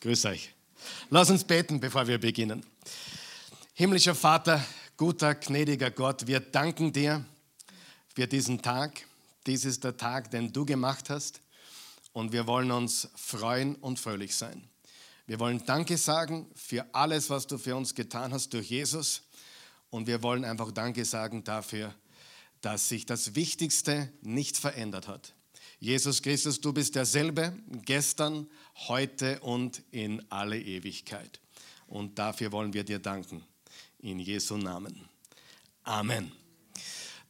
Grüß euch. Lass uns beten, bevor wir beginnen. Himmlischer Vater, guter, gnädiger Gott, wir danken dir für diesen Tag. Dies ist der Tag, den du gemacht hast. Und wir wollen uns freuen und fröhlich sein. Wir wollen Danke sagen für alles, was du für uns getan hast durch Jesus. Und wir wollen einfach Danke sagen dafür, dass sich das Wichtigste nicht verändert hat. Jesus Christus, du bist derselbe gestern, heute und in alle Ewigkeit. Und dafür wollen wir dir danken. In Jesu Namen. Amen.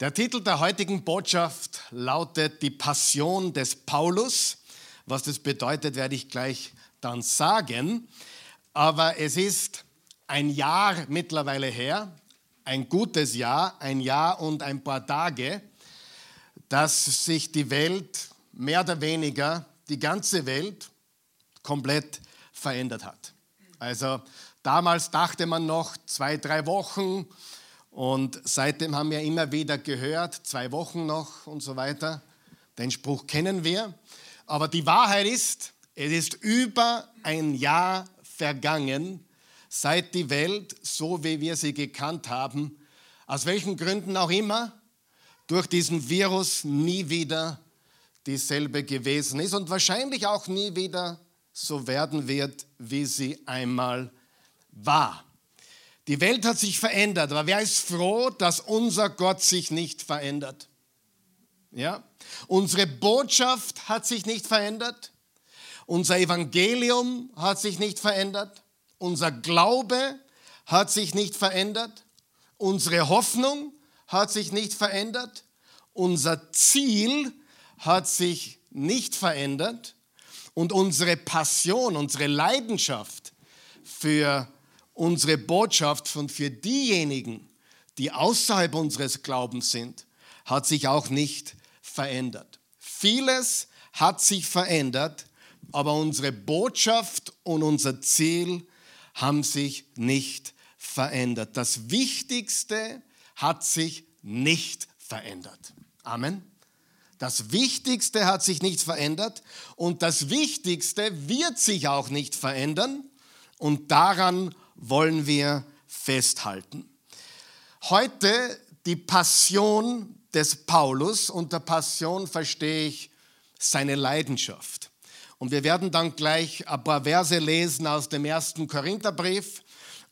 Der Titel der heutigen Botschaft lautet Die Passion des Paulus. Was das bedeutet, werde ich gleich dann sagen. Aber es ist ein Jahr mittlerweile her, ein gutes Jahr, ein Jahr und ein paar Tage, dass sich die Welt mehr oder weniger die ganze Welt komplett verändert hat. Also damals dachte man noch zwei, drei Wochen und seitdem haben wir immer wieder gehört, zwei Wochen noch und so weiter. Den Spruch kennen wir. Aber die Wahrheit ist, es ist über ein Jahr vergangen, seit die Welt, so wie wir sie gekannt haben, aus welchen Gründen auch immer, durch diesen Virus nie wieder dieselbe gewesen ist und wahrscheinlich auch nie wieder so werden wird, wie sie einmal war. Die Welt hat sich verändert, aber wer ist froh, dass unser Gott sich nicht verändert? Ja? Unsere Botschaft hat sich nicht verändert. Unser Evangelium hat sich nicht verändert. Unser Glaube hat sich nicht verändert. Unsere Hoffnung hat sich nicht verändert. Unser Ziel hat sich nicht verändert und unsere Passion, unsere Leidenschaft für unsere Botschaft und für diejenigen, die außerhalb unseres Glaubens sind, hat sich auch nicht verändert. Vieles hat sich verändert, aber unsere Botschaft und unser Ziel haben sich nicht verändert. Das Wichtigste hat sich nicht verändert. Amen. Das Wichtigste hat sich nicht verändert und das Wichtigste wird sich auch nicht verändern und daran wollen wir festhalten. Heute die Passion des Paulus. Unter Passion verstehe ich seine Leidenschaft. Und wir werden dann gleich ein paar Verse lesen aus dem ersten Korintherbrief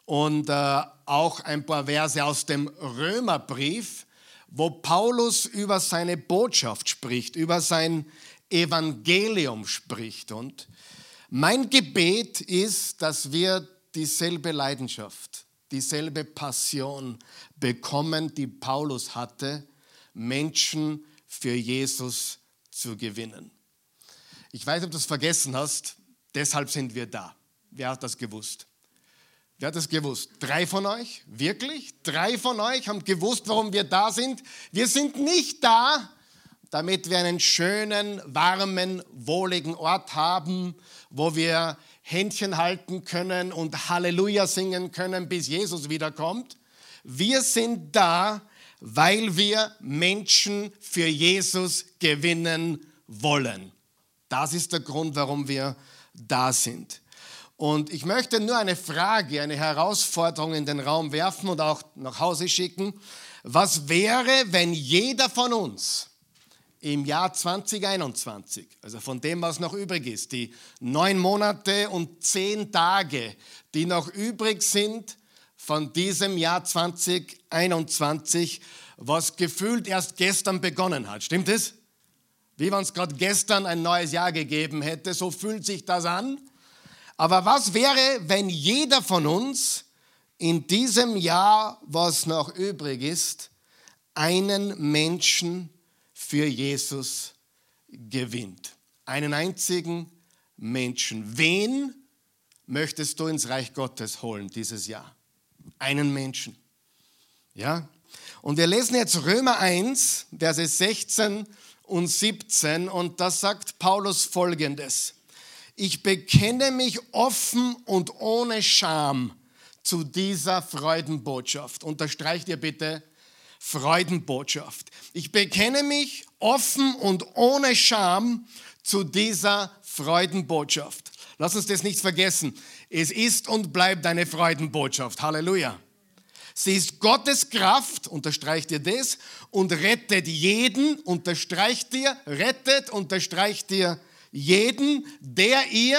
und äh, auch ein paar Verse aus dem Römerbrief wo Paulus über seine Botschaft spricht, über sein Evangelium spricht. Und mein Gebet ist, dass wir dieselbe Leidenschaft, dieselbe Passion bekommen, die Paulus hatte, Menschen für Jesus zu gewinnen. Ich weiß, ob du es vergessen hast, deshalb sind wir da. Wer hat das gewusst? Wer hat das gewusst? Drei von euch? Wirklich? Drei von euch haben gewusst, warum wir da sind? Wir sind nicht da, damit wir einen schönen, warmen, wohligen Ort haben, wo wir Händchen halten können und Halleluja singen können, bis Jesus wiederkommt. Wir sind da, weil wir Menschen für Jesus gewinnen wollen. Das ist der Grund, warum wir da sind. Und ich möchte nur eine Frage, eine Herausforderung in den Raum werfen und auch nach Hause schicken. Was wäre, wenn jeder von uns im Jahr 2021, also von dem, was noch übrig ist, die neun Monate und zehn Tage, die noch übrig sind von diesem Jahr 2021, was gefühlt erst gestern begonnen hat. Stimmt es? Wie wenn es gerade gestern ein neues Jahr gegeben hätte, so fühlt sich das an. Aber was wäre, wenn jeder von uns in diesem Jahr, was noch übrig ist, einen Menschen für Jesus gewinnt? Einen einzigen Menschen. Wen möchtest du ins Reich Gottes holen dieses Jahr? Einen Menschen. Ja? Und wir lesen jetzt Römer 1, Verse 16 und 17 und da sagt Paulus folgendes ich bekenne mich offen und ohne Scham zu dieser Freudenbotschaft. Unterstreicht ihr bitte Freudenbotschaft. Ich bekenne mich offen und ohne Scham zu dieser Freudenbotschaft. Lass uns das nicht vergessen. Es ist und bleibt eine Freudenbotschaft. Halleluja. Sie ist Gottes Kraft, unterstreicht ihr das, und rettet jeden, unterstreicht ihr, rettet, unterstreicht ihr jeden, der ihr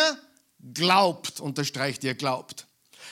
glaubt, unterstreicht ihr glaubt.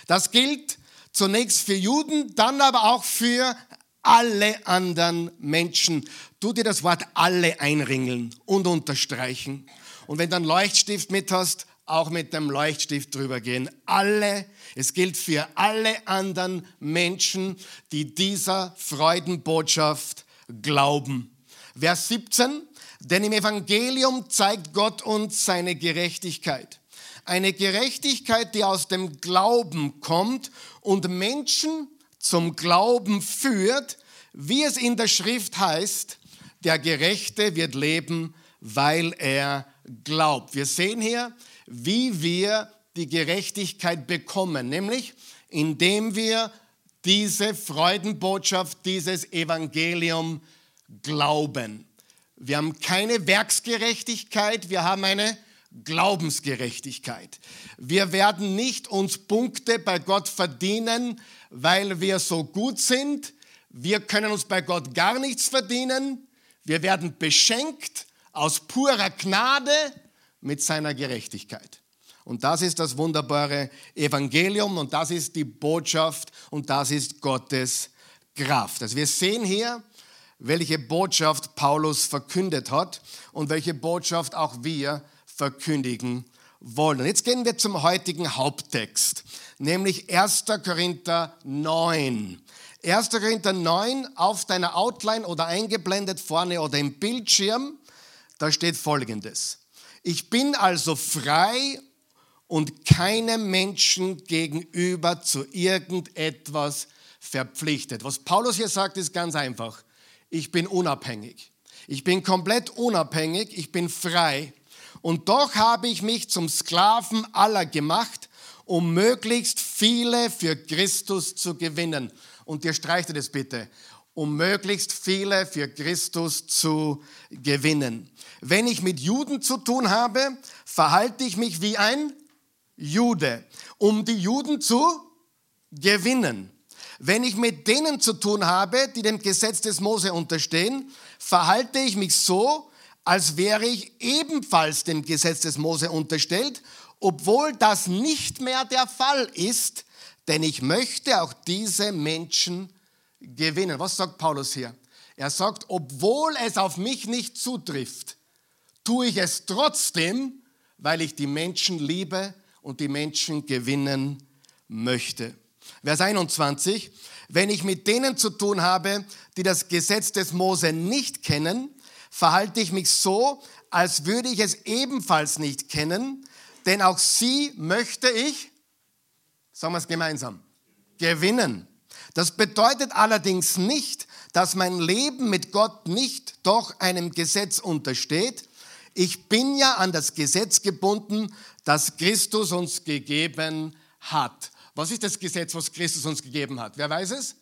Das gilt zunächst für Juden, dann aber auch für alle anderen Menschen. Tu dir das Wort alle einringeln und unterstreichen. Und wenn du einen Leuchtstift mit hast, auch mit dem Leuchtstift drüber gehen. Alle, es gilt für alle anderen Menschen, die dieser Freudenbotschaft glauben. Vers 17, denn im Evangelium zeigt Gott uns seine Gerechtigkeit. Eine Gerechtigkeit, die aus dem Glauben kommt und Menschen zum Glauben führt, wie es in der Schrift heißt, der Gerechte wird leben, weil er glaubt. Wir sehen hier, wie wir die Gerechtigkeit bekommen, nämlich indem wir diese Freudenbotschaft, dieses Evangelium glauben. Wir haben keine Werksgerechtigkeit, wir haben eine Glaubensgerechtigkeit. Wir werden nicht uns Punkte bei Gott verdienen, weil wir so gut sind. Wir können uns bei Gott gar nichts verdienen. Wir werden beschenkt aus purer Gnade mit seiner Gerechtigkeit. Und das ist das wunderbare Evangelium und das ist die Botschaft und das ist Gottes Kraft. Also wir sehen hier, welche Botschaft Paulus verkündet hat und welche Botschaft auch wir verkündigen wollen. Und jetzt gehen wir zum heutigen Haupttext, nämlich 1. Korinther 9. 1. Korinther 9 auf deiner Outline oder eingeblendet vorne oder im Bildschirm, da steht folgendes. Ich bin also frei und keinem Menschen gegenüber zu irgendetwas verpflichtet. Was Paulus hier sagt, ist ganz einfach. Ich bin unabhängig. Ich bin komplett unabhängig. Ich bin frei. Und doch habe ich mich zum Sklaven aller gemacht, um möglichst viele für Christus zu gewinnen. Und ihr streicht das bitte um möglichst viele für Christus zu gewinnen. Wenn ich mit Juden zu tun habe, verhalte ich mich wie ein Jude, um die Juden zu gewinnen. Wenn ich mit denen zu tun habe, die dem Gesetz des Mose unterstehen, verhalte ich mich so, als wäre ich ebenfalls dem Gesetz des Mose unterstellt, obwohl das nicht mehr der Fall ist, denn ich möchte auch diese Menschen gewinnen. Was sagt Paulus hier? Er sagt, obwohl es auf mich nicht zutrifft, tue ich es trotzdem, weil ich die Menschen liebe und die Menschen gewinnen möchte. Vers 21, wenn ich mit denen zu tun habe, die das Gesetz des Mose nicht kennen, verhalte ich mich so, als würde ich es ebenfalls nicht kennen, denn auch sie möchte ich, sagen wir es gemeinsam, gewinnen. Das bedeutet allerdings nicht, dass mein Leben mit Gott nicht doch einem Gesetz untersteht. Ich bin ja an das Gesetz gebunden, das Christus uns gegeben hat. Was ist das Gesetz, was Christus uns gegeben hat? Wer weiß es?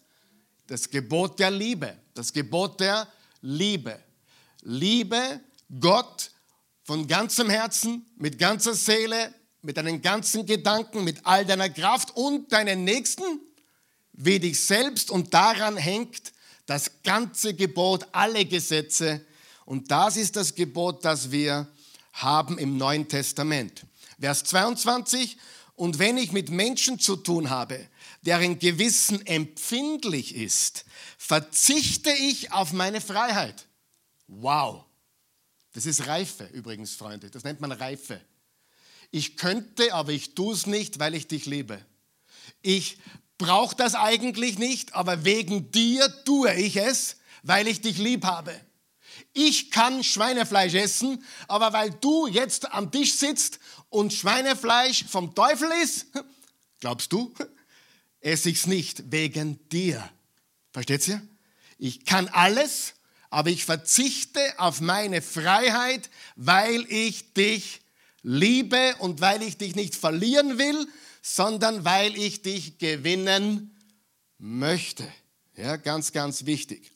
Das Gebot der Liebe. Das Gebot der Liebe. Liebe Gott von ganzem Herzen, mit ganzer Seele, mit deinen ganzen Gedanken, mit all deiner Kraft und deinen Nächsten wie dich selbst und daran hängt das ganze Gebot, alle Gesetze. Und das ist das Gebot, das wir haben im Neuen Testament. Vers 22, und wenn ich mit Menschen zu tun habe, deren Gewissen empfindlich ist, verzichte ich auf meine Freiheit. Wow. Das ist Reife übrigens, Freunde. Das nennt man Reife. Ich könnte, aber ich tue es nicht, weil ich dich liebe. Ich brauche das eigentlich nicht, aber wegen dir tue ich es, weil ich dich lieb habe. Ich kann Schweinefleisch essen, aber weil du jetzt am Tisch sitzt und Schweinefleisch vom Teufel ist, glaubst du, esse ich es nicht wegen dir. Versteht ihr? Ich kann alles, aber ich verzichte auf meine Freiheit, weil ich dich liebe und weil ich dich nicht verlieren will, sondern weil ich dich gewinnen möchte. Ja, ganz, ganz wichtig.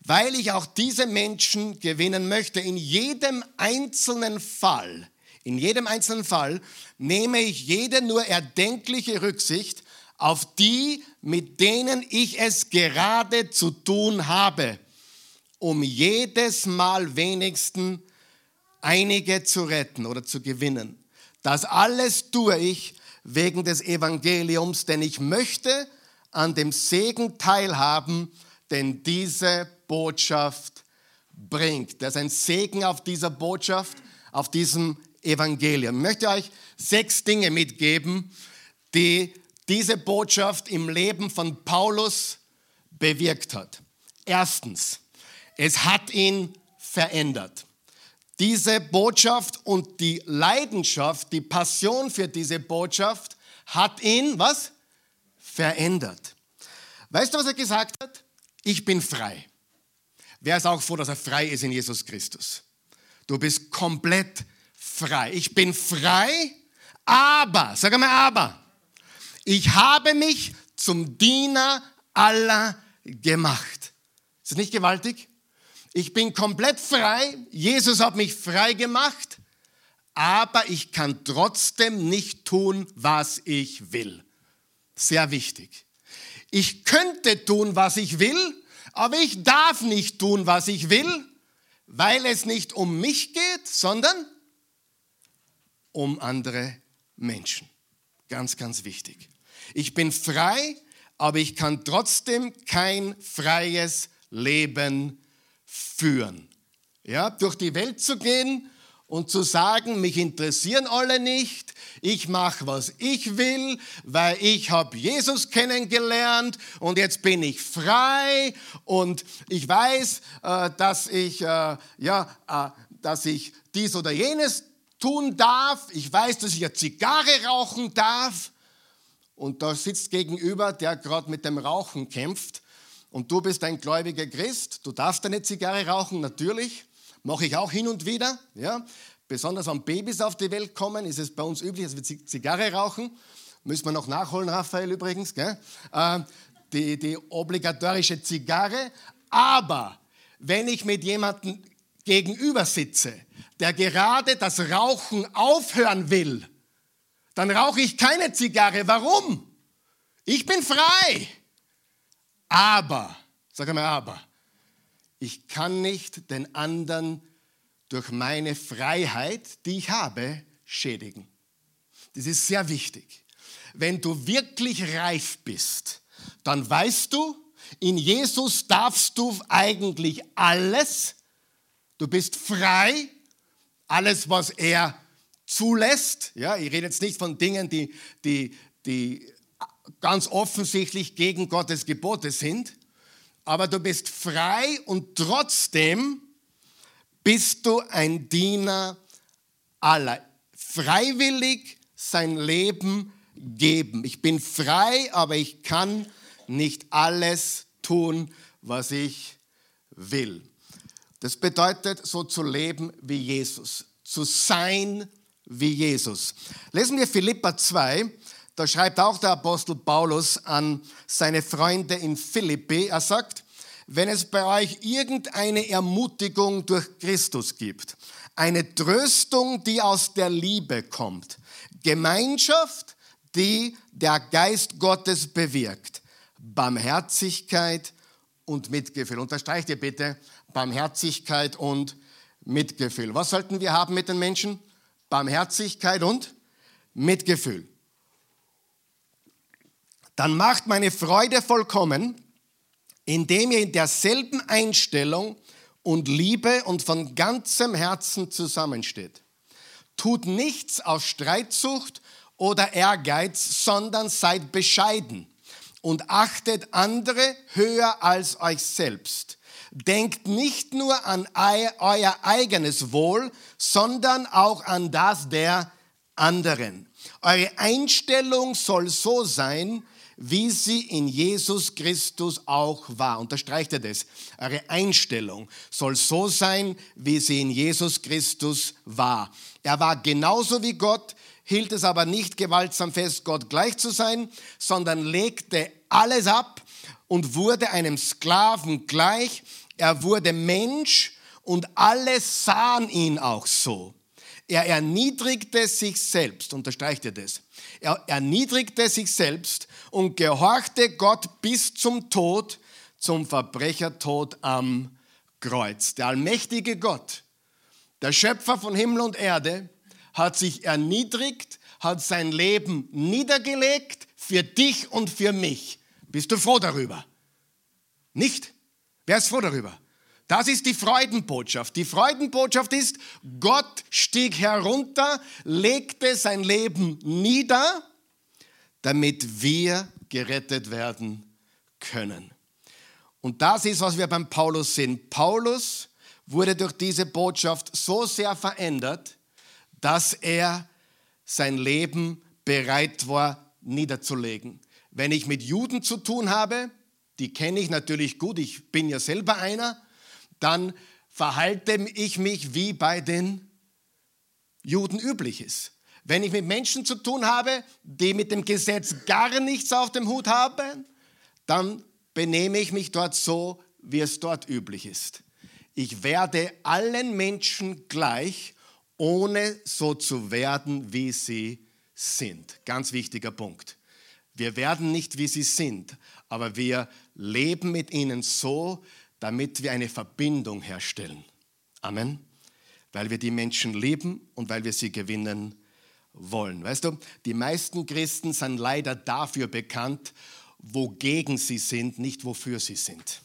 Weil ich auch diese Menschen gewinnen möchte, in jedem einzelnen Fall, In jedem einzelnen Fall nehme ich jede nur erdenkliche Rücksicht auf die, mit denen ich es gerade zu tun habe, um jedes Mal wenigstens einige zu retten oder zu gewinnen. Das alles tue ich wegen des Evangeliums, denn ich möchte an dem Segen teilhaben, den diese Botschaft bringt. Das ist ein Segen auf dieser Botschaft, auf diesem Evangelium. Ich möchte euch sechs Dinge mitgeben, die diese Botschaft im Leben von Paulus bewirkt hat. Erstens, es hat ihn verändert. Diese Botschaft und die Leidenschaft, die Passion für diese Botschaft hat ihn, was? Verändert. Weißt du, was er gesagt hat? Ich bin frei. Wer ist auch froh, dass er frei ist in Jesus Christus? Du bist komplett frei. Ich bin frei, aber, sag einmal aber, ich habe mich zum Diener aller gemacht. Ist das nicht gewaltig? Ich bin komplett frei. Jesus hat mich frei gemacht. Aber ich kann trotzdem nicht tun, was ich will. Sehr wichtig. Ich könnte tun, was ich will, aber ich darf nicht tun, was ich will, weil es nicht um mich geht, sondern um andere Menschen. Ganz, ganz wichtig. Ich bin frei, aber ich kann trotzdem kein freies Leben führen. Ja, durch die Welt zu gehen und zu sagen, mich interessieren alle nicht, ich mache, was ich will, weil ich habe Jesus kennengelernt und jetzt bin ich frei und ich weiß, äh, dass ich, äh, ja, äh, dass ich dies oder jenes tun darf. Ich weiß, dass ich eine Zigarre rauchen darf. Und da sitzt gegenüber, der gerade mit dem Rauchen kämpft. Und du bist ein gläubiger Christ. Du darfst eine Zigarre rauchen, natürlich. Mache ich auch hin und wieder. Ja. Besonders wenn Babys auf die Welt kommen, ist es bei uns üblich, dass wir Zigarre rauchen. Müssen wir noch nachholen, Raphael übrigens. Gell? Äh, die, die obligatorische Zigarre. Aber wenn ich mit jemandem gegenüber sitze, der gerade das Rauchen aufhören will, dann rauche ich keine Zigarre. Warum? Ich bin frei. Aber, sag mal aber, ich kann nicht den anderen durch meine Freiheit, die ich habe, schädigen. Das ist sehr wichtig. Wenn du wirklich reif bist, dann weißt du, in Jesus darfst du eigentlich alles. Du bist frei. Alles, was er zulässt. Ja, ich rede jetzt nicht von Dingen, die, die, die ganz offensichtlich gegen Gottes Gebote sind, aber du bist frei und trotzdem bist du ein Diener aller. Freiwillig sein Leben geben. Ich bin frei, aber ich kann nicht alles tun, was ich will. Das bedeutet, so zu leben wie Jesus, zu sein wie Jesus. Lesen wir Philippa 2, da schreibt auch der Apostel Paulus an seine Freunde in Philippi. Er sagt, wenn es bei euch irgendeine Ermutigung durch Christus gibt, eine Tröstung, die aus der Liebe kommt, Gemeinschaft, die der Geist Gottes bewirkt, Barmherzigkeit und Mitgefühl. Unterstreicht ihr bitte Barmherzigkeit und Mitgefühl. Was sollten wir haben mit den Menschen? Barmherzigkeit und Mitgefühl. Dann macht meine Freude vollkommen, indem ihr in derselben Einstellung und Liebe und von ganzem Herzen zusammensteht. Tut nichts aus Streitsucht oder Ehrgeiz, sondern seid bescheiden und achtet andere höher als euch selbst. Denkt nicht nur an euer eigenes Wohl, sondern auch an das der anderen. Eure Einstellung soll so sein, wie sie in Jesus Christus auch war. Unterstreicht er das? Eure Einstellung soll so sein, wie sie in Jesus Christus war. Er war genauso wie Gott, hielt es aber nicht gewaltsam fest, Gott gleich zu sein, sondern legte alles ab und wurde einem Sklaven gleich. Er wurde Mensch und alle sahen ihn auch so. Er erniedrigte sich selbst, unterstreicht ihr das? Er erniedrigte sich selbst und gehorchte Gott bis zum Tod, zum Verbrechertod am Kreuz. Der allmächtige Gott, der Schöpfer von Himmel und Erde, hat sich erniedrigt, hat sein Leben niedergelegt für dich und für mich. Bist du froh darüber? Nicht? Wer ist froh darüber? Das ist die Freudenbotschaft. Die Freudenbotschaft ist, Gott stieg herunter, legte sein Leben nieder, damit wir gerettet werden können. Und das ist, was wir beim Paulus sehen. Paulus wurde durch diese Botschaft so sehr verändert, dass er sein Leben bereit war niederzulegen. Wenn ich mit Juden zu tun habe, die kenne ich natürlich gut, ich bin ja selber einer, dann verhalte ich mich wie bei den Juden üblich ist. Wenn ich mit Menschen zu tun habe, die mit dem Gesetz gar nichts auf dem Hut haben, dann benehme ich mich dort so, wie es dort üblich ist. Ich werde allen Menschen gleich, ohne so zu werden, wie sie sind. Ganz wichtiger Punkt. Wir werden nicht, wie sie sind, aber wir leben mit ihnen so, damit wir eine Verbindung herstellen. Amen. Weil wir die Menschen lieben und weil wir sie gewinnen wollen. Weißt du, die meisten Christen sind leider dafür bekannt, wogegen sie sind, nicht wofür sie sind.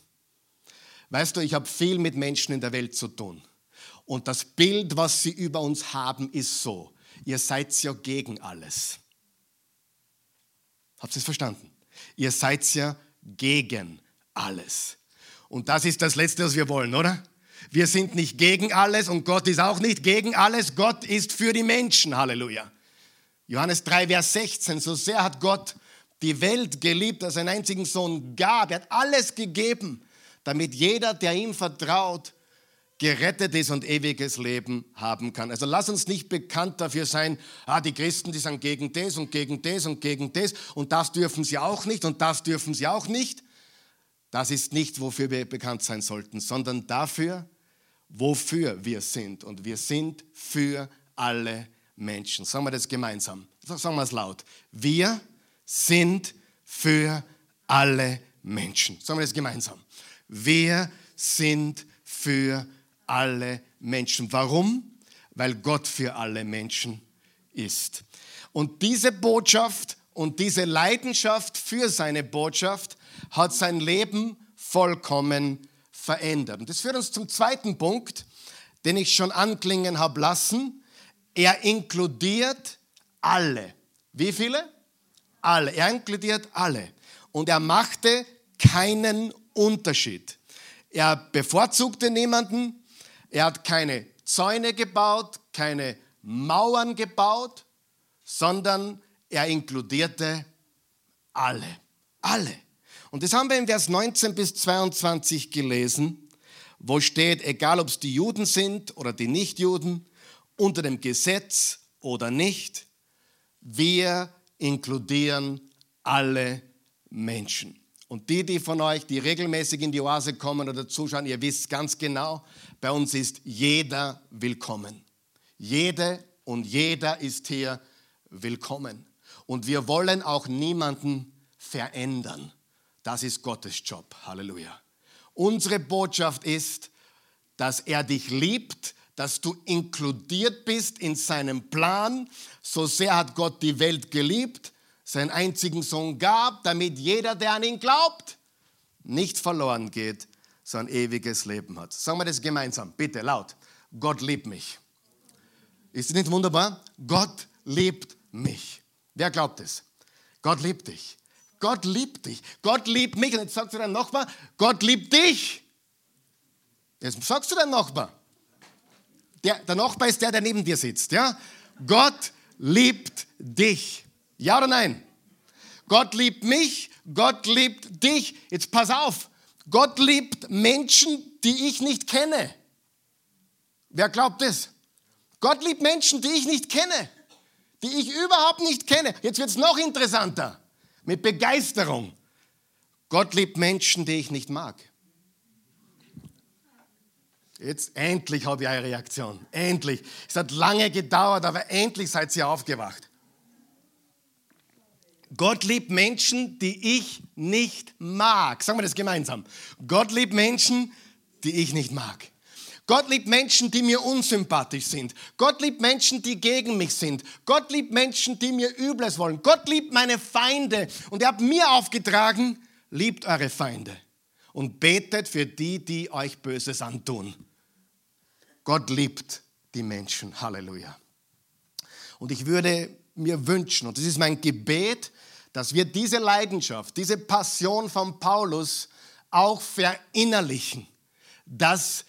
Weißt du, ich habe viel mit Menschen in der Welt zu tun. Und das Bild, was sie über uns haben, ist so. Ihr seid ja gegen alles. Habt ihr es verstanden? Ihr seid ja gegen alles. Und das ist das Letzte, was wir wollen, oder? Wir sind nicht gegen alles und Gott ist auch nicht gegen alles. Gott ist für die Menschen. Halleluja. Johannes 3, Vers 16. So sehr hat Gott die Welt geliebt, dass er einen einzigen Sohn gab. Er hat alles gegeben, damit jeder, der ihm vertraut, gerettet ist und ewiges Leben haben kann. Also lass uns nicht bekannt dafür sein, ah, die Christen, die sind gegen das und gegen das und gegen das und das dürfen sie auch nicht und das dürfen sie auch nicht. Das ist nicht, wofür wir bekannt sein sollten, sondern dafür, wofür wir sind. Und wir sind für alle Menschen. Sagen wir das gemeinsam. Sagen wir es laut. Wir sind für alle Menschen. Sagen wir das gemeinsam. Wir sind für alle Menschen. Warum? Weil Gott für alle Menschen ist. Und diese Botschaft und diese Leidenschaft für seine Botschaft hat sein Leben vollkommen verändert. Und das führt uns zum zweiten Punkt, den ich schon anklingen habe lassen. Er inkludiert alle. Wie viele? Alle. Er inkludiert alle. Und er machte keinen Unterschied. Er bevorzugte niemanden. Er hat keine Zäune gebaut, keine Mauern gebaut, sondern er inkludierte alle. Alle. Und das haben wir in Vers 19 bis 22 gelesen, wo steht, egal ob es die Juden sind oder die Nichtjuden, unter dem Gesetz oder nicht, wir inkludieren alle Menschen. Und die, die von euch, die regelmäßig in die Oase kommen oder zuschauen, ihr wisst ganz genau, bei uns ist jeder willkommen. Jede und jeder ist hier willkommen. Und wir wollen auch niemanden verändern. Das ist Gottes Job. Halleluja. Unsere Botschaft ist, dass er dich liebt, dass du inkludiert bist in seinem Plan. So sehr hat Gott die Welt geliebt, seinen einzigen Sohn gab, damit jeder, der an ihn glaubt, nicht verloren geht, sondern ewiges Leben hat. Sagen wir das gemeinsam, bitte laut. Gott liebt mich. Ist es nicht wunderbar? Gott liebt mich. Wer glaubt es? Gott liebt dich. Gott liebt dich. Gott liebt mich. Und jetzt sagst du deinem Nachbar, Gott liebt dich. Jetzt sagst du deinem Nachbar. Der, der Nachbar ist der, der neben dir sitzt. Ja? Gott liebt dich. Ja oder nein? Gott liebt mich, Gott liebt dich. Jetzt pass auf. Gott liebt Menschen, die ich nicht kenne. Wer glaubt das? Gott liebt Menschen, die ich nicht kenne, die ich überhaupt nicht kenne. Jetzt wird es noch interessanter mit Begeisterung. Gott liebt Menschen, die ich nicht mag. Jetzt endlich habe ich eine Reaktion. Endlich. Es hat lange gedauert, aber endlich seid ihr aufgewacht. Gott liebt Menschen, die ich nicht mag. Sagen wir das gemeinsam. Gott liebt Menschen, die ich nicht mag. Gott liebt Menschen, die mir unsympathisch sind. Gott liebt Menschen, die gegen mich sind. Gott liebt Menschen, die mir Übles wollen. Gott liebt meine Feinde. Und er hat mir aufgetragen, liebt eure Feinde und betet für die, die euch Böses antun. Gott liebt die Menschen. Halleluja. Und ich würde mir wünschen, und das ist mein Gebet, dass wir diese Leidenschaft, diese Passion von Paulus auch verinnerlichen, dass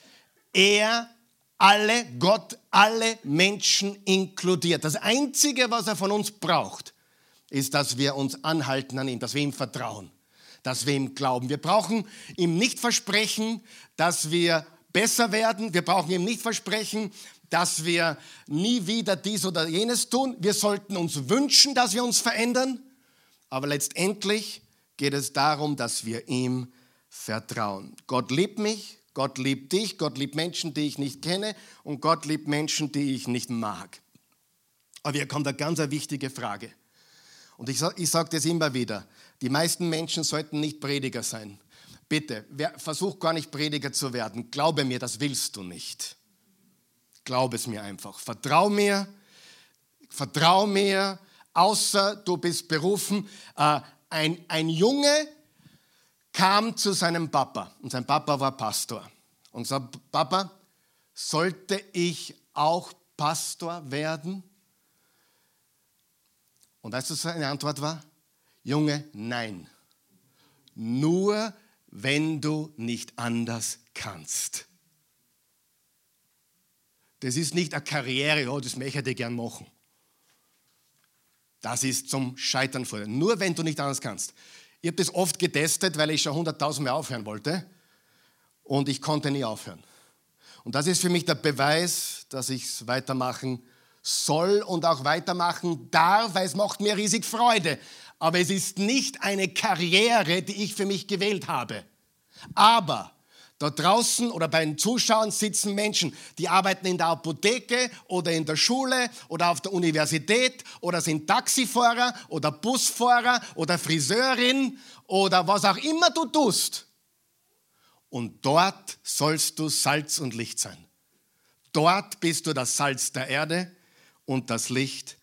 er alle, Gott alle Menschen inkludiert. Das Einzige, was er von uns braucht, ist, dass wir uns anhalten an ihm, dass wir ihm vertrauen, dass wir ihm glauben. Wir brauchen ihm nicht versprechen, dass wir besser werden. Wir brauchen ihm nicht versprechen, dass wir nie wieder dies oder jenes tun. Wir sollten uns wünschen, dass wir uns verändern. Aber letztendlich geht es darum, dass wir ihm vertrauen. Gott liebt mich, Gott liebt dich, Gott liebt Menschen, die ich nicht kenne und Gott liebt Menschen, die ich nicht mag. Aber hier kommt eine ganz wichtige Frage. Und ich, ich sage das immer wieder. Die meisten Menschen sollten nicht Prediger sein. Bitte, wer, versuch gar nicht Prediger zu werden. Glaube mir, das willst du nicht. Glaube es mir einfach. Vertrau mir, vertrau mir, außer du bist berufen. Äh, ein, ein Junge kam zu seinem Papa und sein Papa war Pastor und sagt, Papa, sollte ich auch Pastor werden? Und weißt du, seine Antwort war? Junge, nein. Nur wenn du nicht anders kannst. Das ist nicht eine Karriere, oh, das möchte ich gern machen. Das ist zum Scheitern vor. Nur wenn du nicht anders kannst. Ich habe das oft getestet, weil ich schon 100.000 Mal aufhören wollte und ich konnte nie aufhören. Und das ist für mich der Beweis, dass ich es weitermachen soll und auch weitermachen darf, weil es macht mir riesig Freude. Aber es ist nicht eine Karriere, die ich für mich gewählt habe. Aber da draußen oder bei den Zuschauern sitzen Menschen, die arbeiten in der Apotheke oder in der Schule oder auf der Universität oder sind Taxifahrer oder Busfahrer oder Friseurin oder was auch immer du tust. Und dort sollst du Salz und Licht sein. Dort bist du das Salz der Erde und das Licht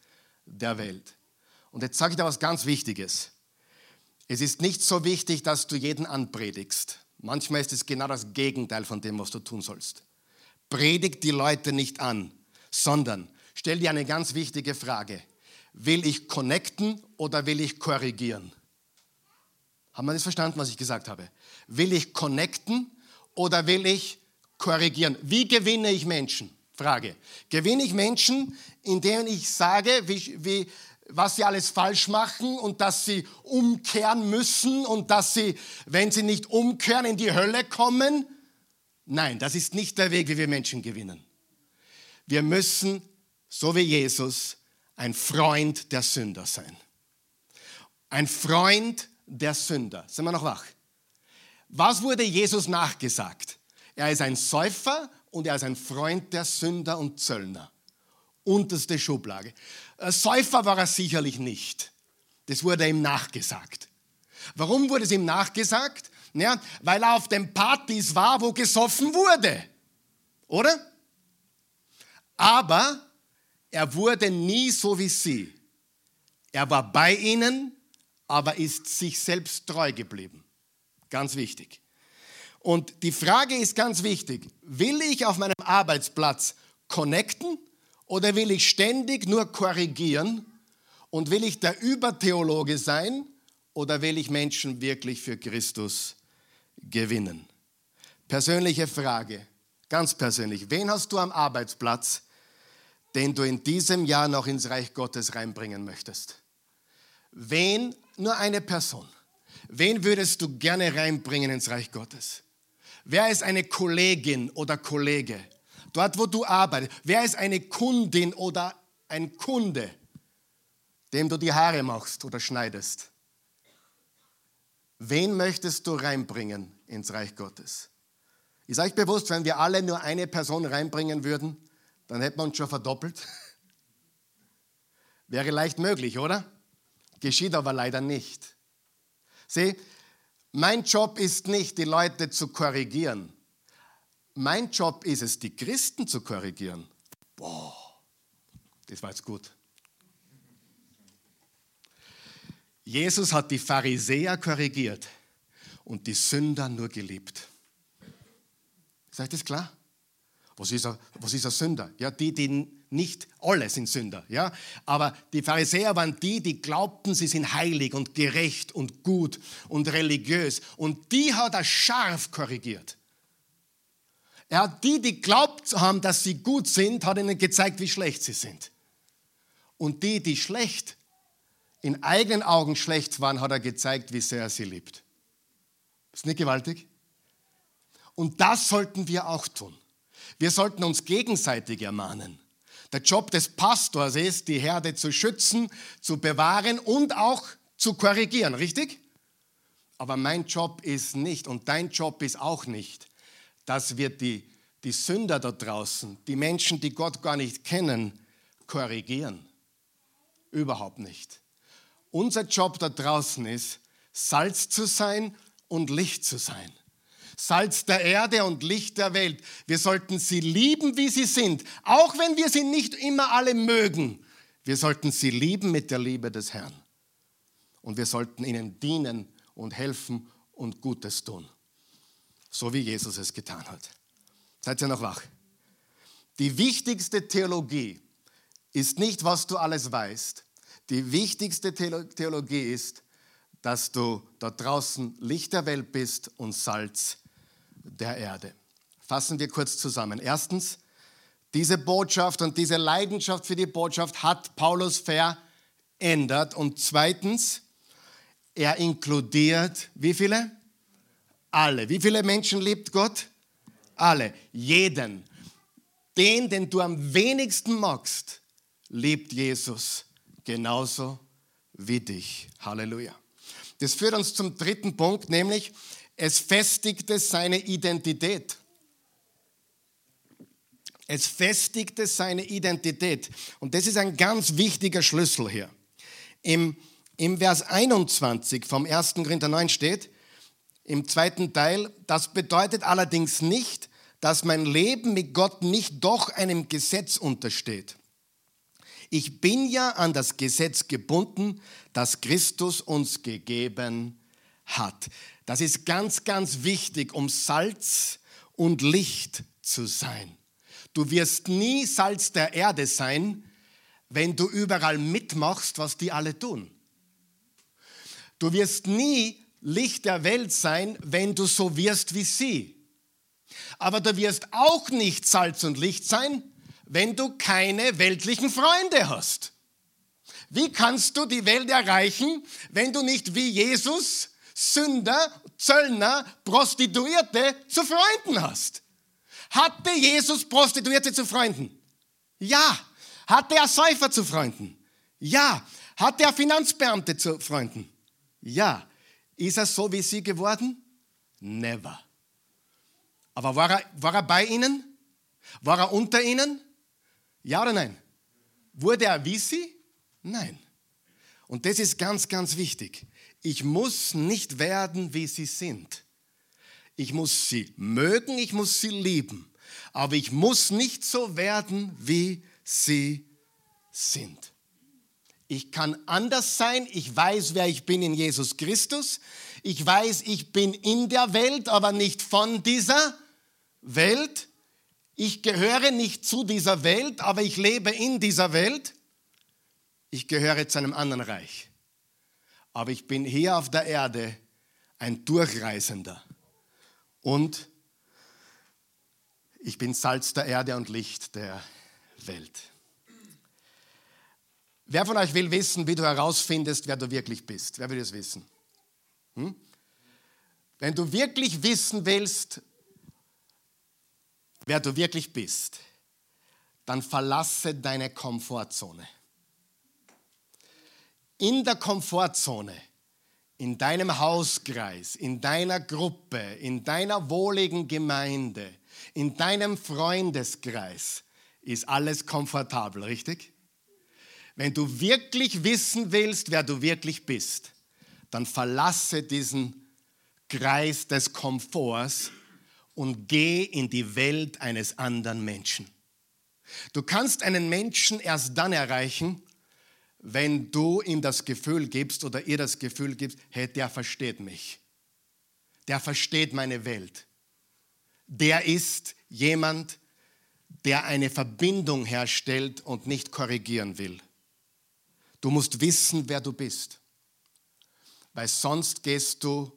der Welt. Und jetzt sage ich dir was ganz Wichtiges. Es ist nicht so wichtig, dass du jeden anpredigst. Manchmal ist es genau das Gegenteil von dem, was du tun sollst. Predigt die Leute nicht an, sondern stell dir eine ganz wichtige Frage. Will ich connecten oder will ich korrigieren? Haben wir das verstanden, was ich gesagt habe? Will ich connecten oder will ich korrigieren? Wie gewinne ich Menschen? Frage. Gewinne ich Menschen, indem ich sage, wie, wie, was sie alles falsch machen und dass sie umkehren müssen und dass sie, wenn sie nicht umkehren, in die Hölle kommen. Nein, das ist nicht der Weg, wie wir Menschen gewinnen. Wir müssen, so wie Jesus, ein Freund der Sünder sein. Ein Freund der Sünder. Sind wir noch wach? Was wurde Jesus nachgesagt? Er ist ein Säufer und er ist ein Freund der Sünder und Zöllner. Unterste Schublage. Äh, Säufer war er sicherlich nicht. Das wurde ihm nachgesagt. Warum wurde es ihm nachgesagt? Ja, weil er auf den Partys war, wo gesoffen wurde. Oder? Aber er wurde nie so wie sie. Er war bei ihnen, aber ist sich selbst treu geblieben. Ganz wichtig. Und die Frage ist ganz wichtig. Will ich auf meinem Arbeitsplatz connecten oder will ich ständig nur korrigieren? Und will ich der Übertheologe sein oder will ich Menschen wirklich für Christus gewinnen? Persönliche Frage, ganz persönlich. Wen hast du am Arbeitsplatz, den du in diesem Jahr noch ins Reich Gottes reinbringen möchtest? Wen? Nur eine Person. Wen würdest du gerne reinbringen ins Reich Gottes? Wer ist eine Kollegin oder Kollege? Dort, wo du arbeitest. Wer ist eine Kundin oder ein Kunde, dem du die Haare machst oder schneidest? Wen möchtest du reinbringen ins Reich Gottes? Ist euch bewusst, wenn wir alle nur eine Person reinbringen würden, dann hätten wir uns schon verdoppelt? Wäre leicht möglich, oder? Geschieht aber leider nicht. Sieh, mein Job ist nicht, die Leute zu korrigieren. Mein Job ist es, die Christen zu korrigieren. Boah, das war jetzt gut. Jesus hat die Pharisäer korrigiert und die Sünder nur geliebt. Ist euch das klar? Was ist, ein, was ist ein Sünder? Ja, die, die nicht alle sind Sünder, ja. Aber die Pharisäer waren die, die glaubten, sie sind heilig und gerecht und gut und religiös. Und die hat er scharf korrigiert. Er hat die, die glaubt haben, dass sie gut sind, hat ihnen gezeigt, wie schlecht sie sind. Und die, die schlecht, in eigenen Augen schlecht waren, hat er gezeigt, wie sehr er sie liebt. Ist nicht gewaltig? Und das sollten wir auch tun. Wir sollten uns gegenseitig ermahnen. Der Job des Pastors ist, die Herde zu schützen, zu bewahren und auch zu korrigieren, richtig? Aber mein Job ist nicht und dein Job ist auch nicht, dass wir die, die Sünder da draußen, die Menschen, die Gott gar nicht kennen, korrigieren. Überhaupt nicht. Unser Job da draußen ist, Salz zu sein und Licht zu sein. Salz der Erde und Licht der Welt. Wir sollten sie lieben, wie sie sind, auch wenn wir sie nicht immer alle mögen. Wir sollten sie lieben mit der Liebe des Herrn. Und wir sollten ihnen dienen und helfen und Gutes tun, so wie Jesus es getan hat. Seid ihr noch wach? Die wichtigste Theologie ist nicht, was du alles weißt. Die wichtigste Theologie ist, dass du da draußen Licht der Welt bist und Salz der Erde. Fassen wir kurz zusammen. Erstens, diese Botschaft und diese Leidenschaft für die Botschaft hat Paulus verändert. Und zweitens, er inkludiert wie viele? Alle. Wie viele Menschen liebt Gott? Alle. Jeden. Den, den du am wenigsten magst, liebt Jesus genauso wie dich. Halleluja. Das führt uns zum dritten Punkt, nämlich es festigte seine Identität. Es festigte seine Identität. Und das ist ein ganz wichtiger Schlüssel hier. Im, im Vers 21 vom 1. Korinther 9 steht, im zweiten Teil, das bedeutet allerdings nicht, dass mein Leben mit Gott nicht doch einem Gesetz untersteht. Ich bin ja an das Gesetz gebunden, das Christus uns gegeben hat. Das ist ganz, ganz wichtig, um Salz und Licht zu sein. Du wirst nie Salz der Erde sein, wenn du überall mitmachst, was die alle tun. Du wirst nie Licht der Welt sein, wenn du so wirst wie sie. Aber du wirst auch nicht Salz und Licht sein, wenn du keine weltlichen Freunde hast. Wie kannst du die Welt erreichen, wenn du nicht wie Jesus Sünder, Zöllner, Prostituierte zu Freunden hast? Hatte Jesus Prostituierte zu Freunden? Ja. Hatte er Säufer zu Freunden? Ja. Hatte er Finanzbeamte zu Freunden? Ja. Ist er so wie sie geworden? Never. Aber war er, war er bei ihnen? War er unter ihnen? Ja oder nein? Wurde er wie sie? Nein. Und das ist ganz, ganz wichtig. Ich muss nicht werden, wie sie sind. Ich muss sie mögen, ich muss sie lieben. Aber ich muss nicht so werden, wie sie sind. Ich kann anders sein. Ich weiß, wer ich bin in Jesus Christus. Ich weiß, ich bin in der Welt, aber nicht von dieser Welt. Ich gehöre nicht zu dieser Welt, aber ich lebe in dieser Welt. Ich gehöre zu einem anderen Reich. Aber ich bin hier auf der Erde ein Durchreisender. Und ich bin Salz der Erde und Licht der Welt. Wer von euch will wissen, wie du herausfindest, wer du wirklich bist? Wer will das wissen? Hm? Wenn du wirklich wissen willst, wer du wirklich bist, dann verlasse deine Komfortzone. In der Komfortzone in deinem Hauskreis, in deiner Gruppe, in deiner wohligen Gemeinde, in deinem Freundeskreis ist alles komfortabel, richtig? Wenn du wirklich wissen willst, wer du wirklich bist, dann verlasse diesen Kreis des Komforts und geh in die Welt eines anderen Menschen. Du kannst einen Menschen erst dann erreichen, wenn du ihm das Gefühl gibst oder ihr das Gefühl gibst, hey, der versteht mich. Der versteht meine Welt. Der ist jemand, der eine Verbindung herstellt und nicht korrigieren will. Du musst wissen, wer du bist, weil sonst gehst du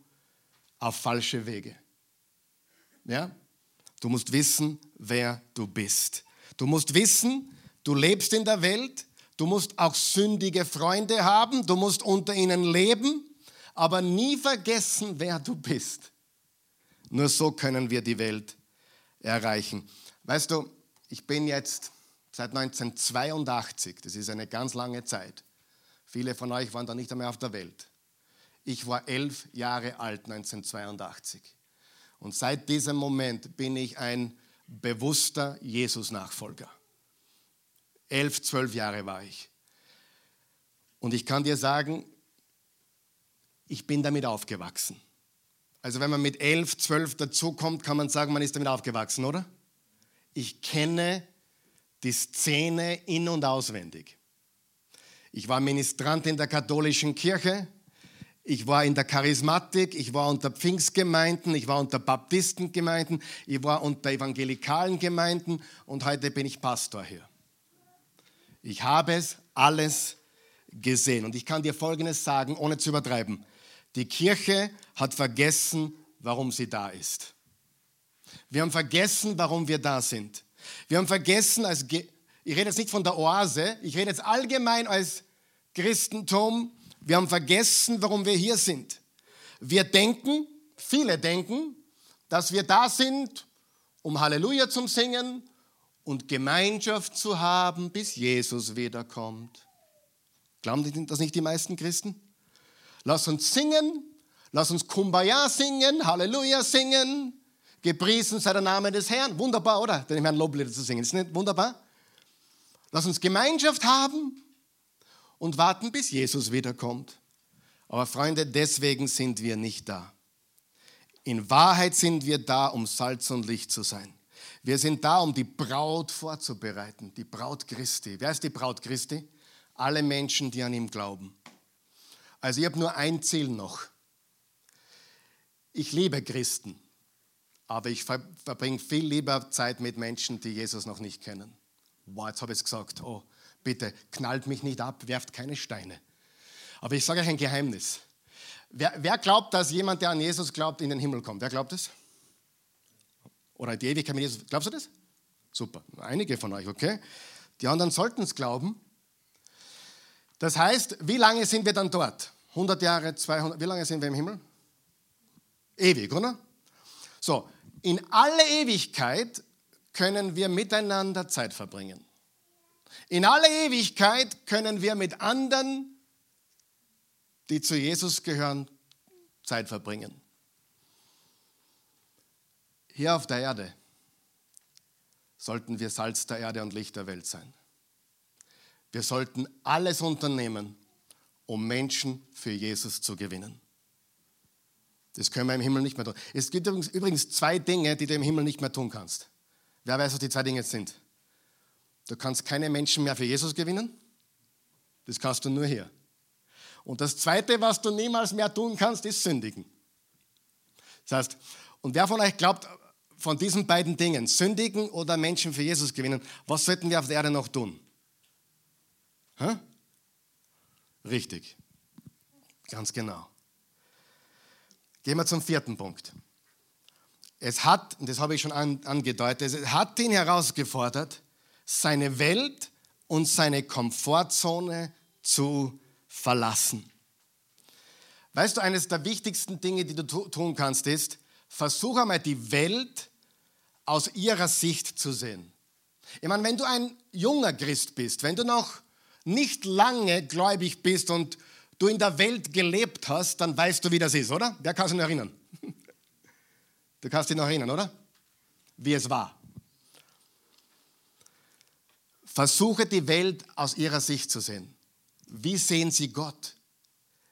auf falsche Wege. Ja? Du musst wissen, wer du bist. Du musst wissen, du lebst in der Welt, du musst auch sündige Freunde haben, du musst unter ihnen leben, aber nie vergessen, wer du bist. Nur so können wir die Welt erreichen. Weißt du, ich bin jetzt seit 1982, das ist eine ganz lange Zeit. Viele von euch waren da nicht einmal auf der Welt. Ich war elf Jahre alt 1982. Und seit diesem Moment bin ich ein bewusster Jesus-Nachfolger. Elf, zwölf Jahre war ich. Und ich kann dir sagen, ich bin damit aufgewachsen. Also wenn man mit elf, zwölf dazukommt, kann man sagen, man ist damit aufgewachsen, oder? Ich kenne die Szene in und auswendig. Ich war Ministrant in der katholischen Kirche, ich war in der Charismatik, ich war unter Pfingstgemeinden, ich war unter Baptistengemeinden, ich war unter evangelikalen Gemeinden und heute bin ich Pastor hier. Ich habe es alles gesehen und ich kann dir Folgendes sagen, ohne zu übertreiben. Die Kirche hat vergessen, warum sie da ist. Wir haben vergessen, warum wir da sind. Wir haben vergessen, als ich rede jetzt nicht von der Oase, ich rede jetzt allgemein als Christentum, wir haben vergessen, warum wir hier sind. Wir denken, viele denken, dass wir da sind, um Halleluja zu singen und Gemeinschaft zu haben, bis Jesus wiederkommt. Glauben das nicht die meisten Christen? Lass uns singen, lass uns Kumbaya singen, Halleluja singen, gepriesen sei der Name des Herrn. Wunderbar, oder? Den Herrn Loblieder zu singen. Ist nicht wunderbar? Lass uns Gemeinschaft haben, und warten, bis Jesus wiederkommt. Aber Freunde, deswegen sind wir nicht da. In Wahrheit sind wir da, um Salz und Licht zu sein. Wir sind da, um die Braut vorzubereiten, die Braut Christi. Wer ist die Braut Christi? Alle Menschen, die an ihm glauben. Also ich habe nur ein Ziel noch. Ich liebe Christen, aber ich verbringe viel lieber Zeit mit Menschen, die Jesus noch nicht kennen. Wow, jetzt habe ich es gesagt. Oh, Bitte knallt mich nicht ab, werft keine Steine. Aber ich sage euch ein Geheimnis. Wer, wer, glaubt, dass jemand, der an Jesus glaubt, in den Himmel kommt? Wer glaubt es? Oder die Ewigkeit mit Jesus? Glaubst du das? Super. Einige von euch, okay? Die anderen sollten es glauben. Das heißt, wie lange sind wir dann dort? 100 Jahre, 200, wie lange sind wir im Himmel? Ewig, oder? So, in alle Ewigkeit können wir miteinander Zeit verbringen. In aller Ewigkeit können wir mit anderen, die zu Jesus gehören, Zeit verbringen. Hier auf der Erde sollten wir Salz der Erde und Licht der Welt sein. Wir sollten alles unternehmen, um Menschen für Jesus zu gewinnen. Das können wir im Himmel nicht mehr tun. Es gibt übrigens zwei Dinge, die du im Himmel nicht mehr tun kannst. Wer weiß, was die zwei Dinge sind? Du kannst keine Menschen mehr für Jesus gewinnen. Das kannst du nur hier. Und das Zweite, was du niemals mehr tun kannst, ist sündigen. Das heißt, und wer von euch glaubt, von diesen beiden Dingen, sündigen oder Menschen für Jesus gewinnen, was sollten wir auf der Erde noch tun? Hä? Richtig. Ganz genau. Gehen wir zum vierten Punkt. Es hat, und das habe ich schon angedeutet, es hat ihn herausgefordert, seine Welt und seine Komfortzone zu verlassen. Weißt du, eines der wichtigsten Dinge, die du tun kannst, ist, versuch einmal die Welt aus ihrer Sicht zu sehen. Ich meine, wenn du ein junger Christ bist, wenn du noch nicht lange gläubig bist und du in der Welt gelebt hast, dann weißt du, wie das ist, oder? Wer kann sich noch erinnern? Du kannst dich noch erinnern, oder? Wie es war. Versuche die Welt aus ihrer Sicht zu sehen. Wie sehen sie Gott?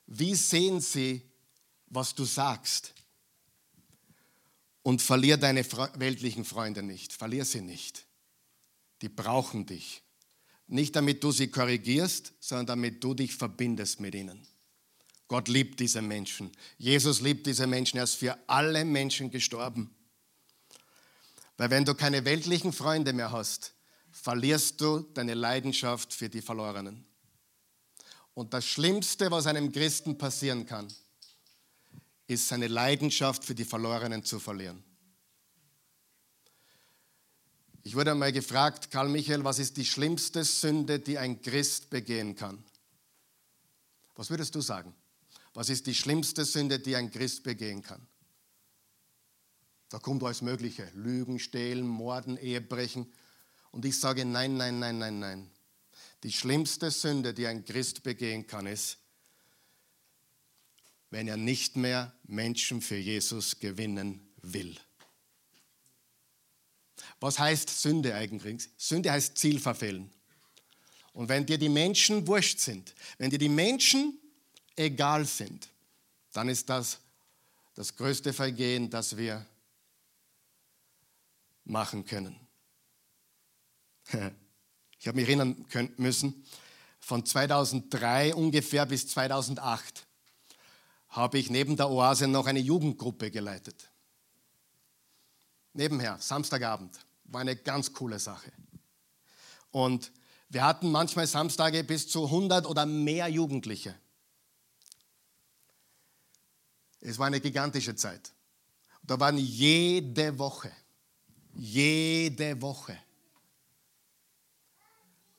Wie sehen sie, was du sagst? Und verlier deine weltlichen Freunde nicht. Verlier sie nicht. Die brauchen dich. Nicht damit du sie korrigierst, sondern damit du dich verbindest mit ihnen. Gott liebt diese Menschen. Jesus liebt diese Menschen. Er ist für alle Menschen gestorben. Weil wenn du keine weltlichen Freunde mehr hast, verlierst du deine Leidenschaft für die Verlorenen. Und das Schlimmste, was einem Christen passieren kann, ist seine Leidenschaft für die Verlorenen zu verlieren. Ich wurde einmal gefragt, Karl Michael, was ist die schlimmste Sünde, die ein Christ begehen kann? Was würdest du sagen? Was ist die schlimmste Sünde, die ein Christ begehen kann? Da kommt alles Mögliche. Lügen, Stehlen, Morden, Ehebrechen. Und ich sage nein, nein, nein, nein, nein. Die schlimmste Sünde, die ein Christ begehen kann, ist, wenn er nicht mehr Menschen für Jesus gewinnen will. Was heißt Sünde eigentlich? Sünde heißt Ziel verfehlen. Und wenn dir die Menschen wurscht sind, wenn dir die Menschen egal sind, dann ist das das größte Vergehen, das wir machen können. Ich habe mich erinnern müssen, von 2003 ungefähr bis 2008 habe ich neben der Oase noch eine Jugendgruppe geleitet. Nebenher, Samstagabend, war eine ganz coole Sache. Und wir hatten manchmal Samstage bis zu 100 oder mehr Jugendliche. Es war eine gigantische Zeit. Da waren jede Woche, jede Woche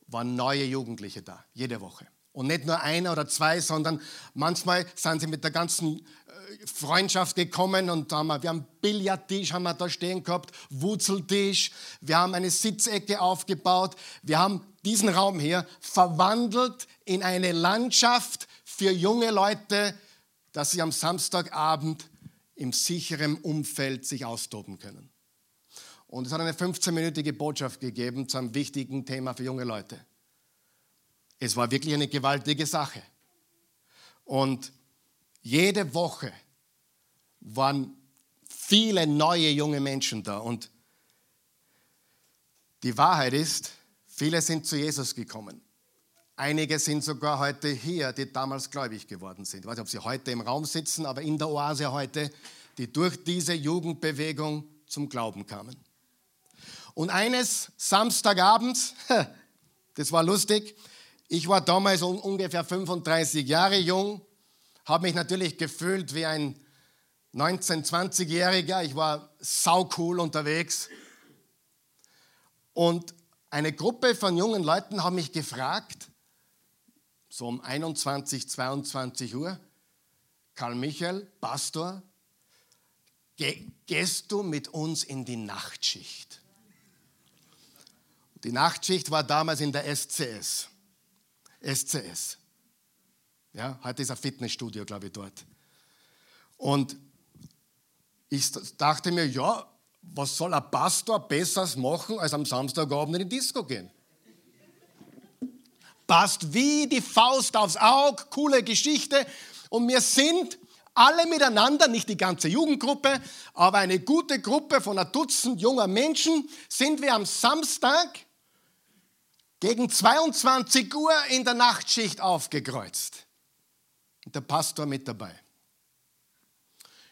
waren neue Jugendliche da, jede Woche. Und nicht nur einer oder zwei, sondern manchmal sind sie mit der ganzen äh, Freundschaft gekommen und haben wir, haben Billardtisch haben wir da stehen gehabt, Wurzeltisch, wir haben eine Sitzecke aufgebaut, wir haben diesen Raum hier verwandelt in eine Landschaft für junge Leute, dass sie am Samstagabend im sicheren Umfeld sich austoben können. Und es hat eine 15-minütige Botschaft gegeben zu einem wichtigen Thema für junge Leute. Es war wirklich eine gewaltige Sache. Und jede Woche waren viele neue junge Menschen da. Und die Wahrheit ist, viele sind zu Jesus gekommen. Einige sind sogar heute hier, die damals gläubig geworden sind. Ich weiß nicht, ob sie heute im Raum sitzen, aber in der Oase heute, die durch diese Jugendbewegung zum Glauben kamen. Und eines Samstagabends, das war lustig, ich war damals ungefähr 35 Jahre jung, habe mich natürlich gefühlt wie ein 19-, 20-Jähriger. Ich war saucool unterwegs. Und eine Gruppe von jungen Leuten haben mich gefragt, so um 21, 22 Uhr, Karl Michael, Pastor, gehst du mit uns in die Nachtschicht? Die Nachtschicht war damals in der SCS. SCS. Ja, heute ist ein Fitnessstudio, glaube ich, dort. Und ich dachte mir, ja, was soll ein Pastor Besseres machen, als am Samstagabend in die Disco gehen? Passt wie die Faust aufs Auge, coole Geschichte. Und wir sind alle miteinander, nicht die ganze Jugendgruppe, aber eine gute Gruppe von ein Dutzend junger Menschen, sind wir am Samstag gegen 22 Uhr in der Nachtschicht aufgekreuzt. Und der Pastor mit dabei.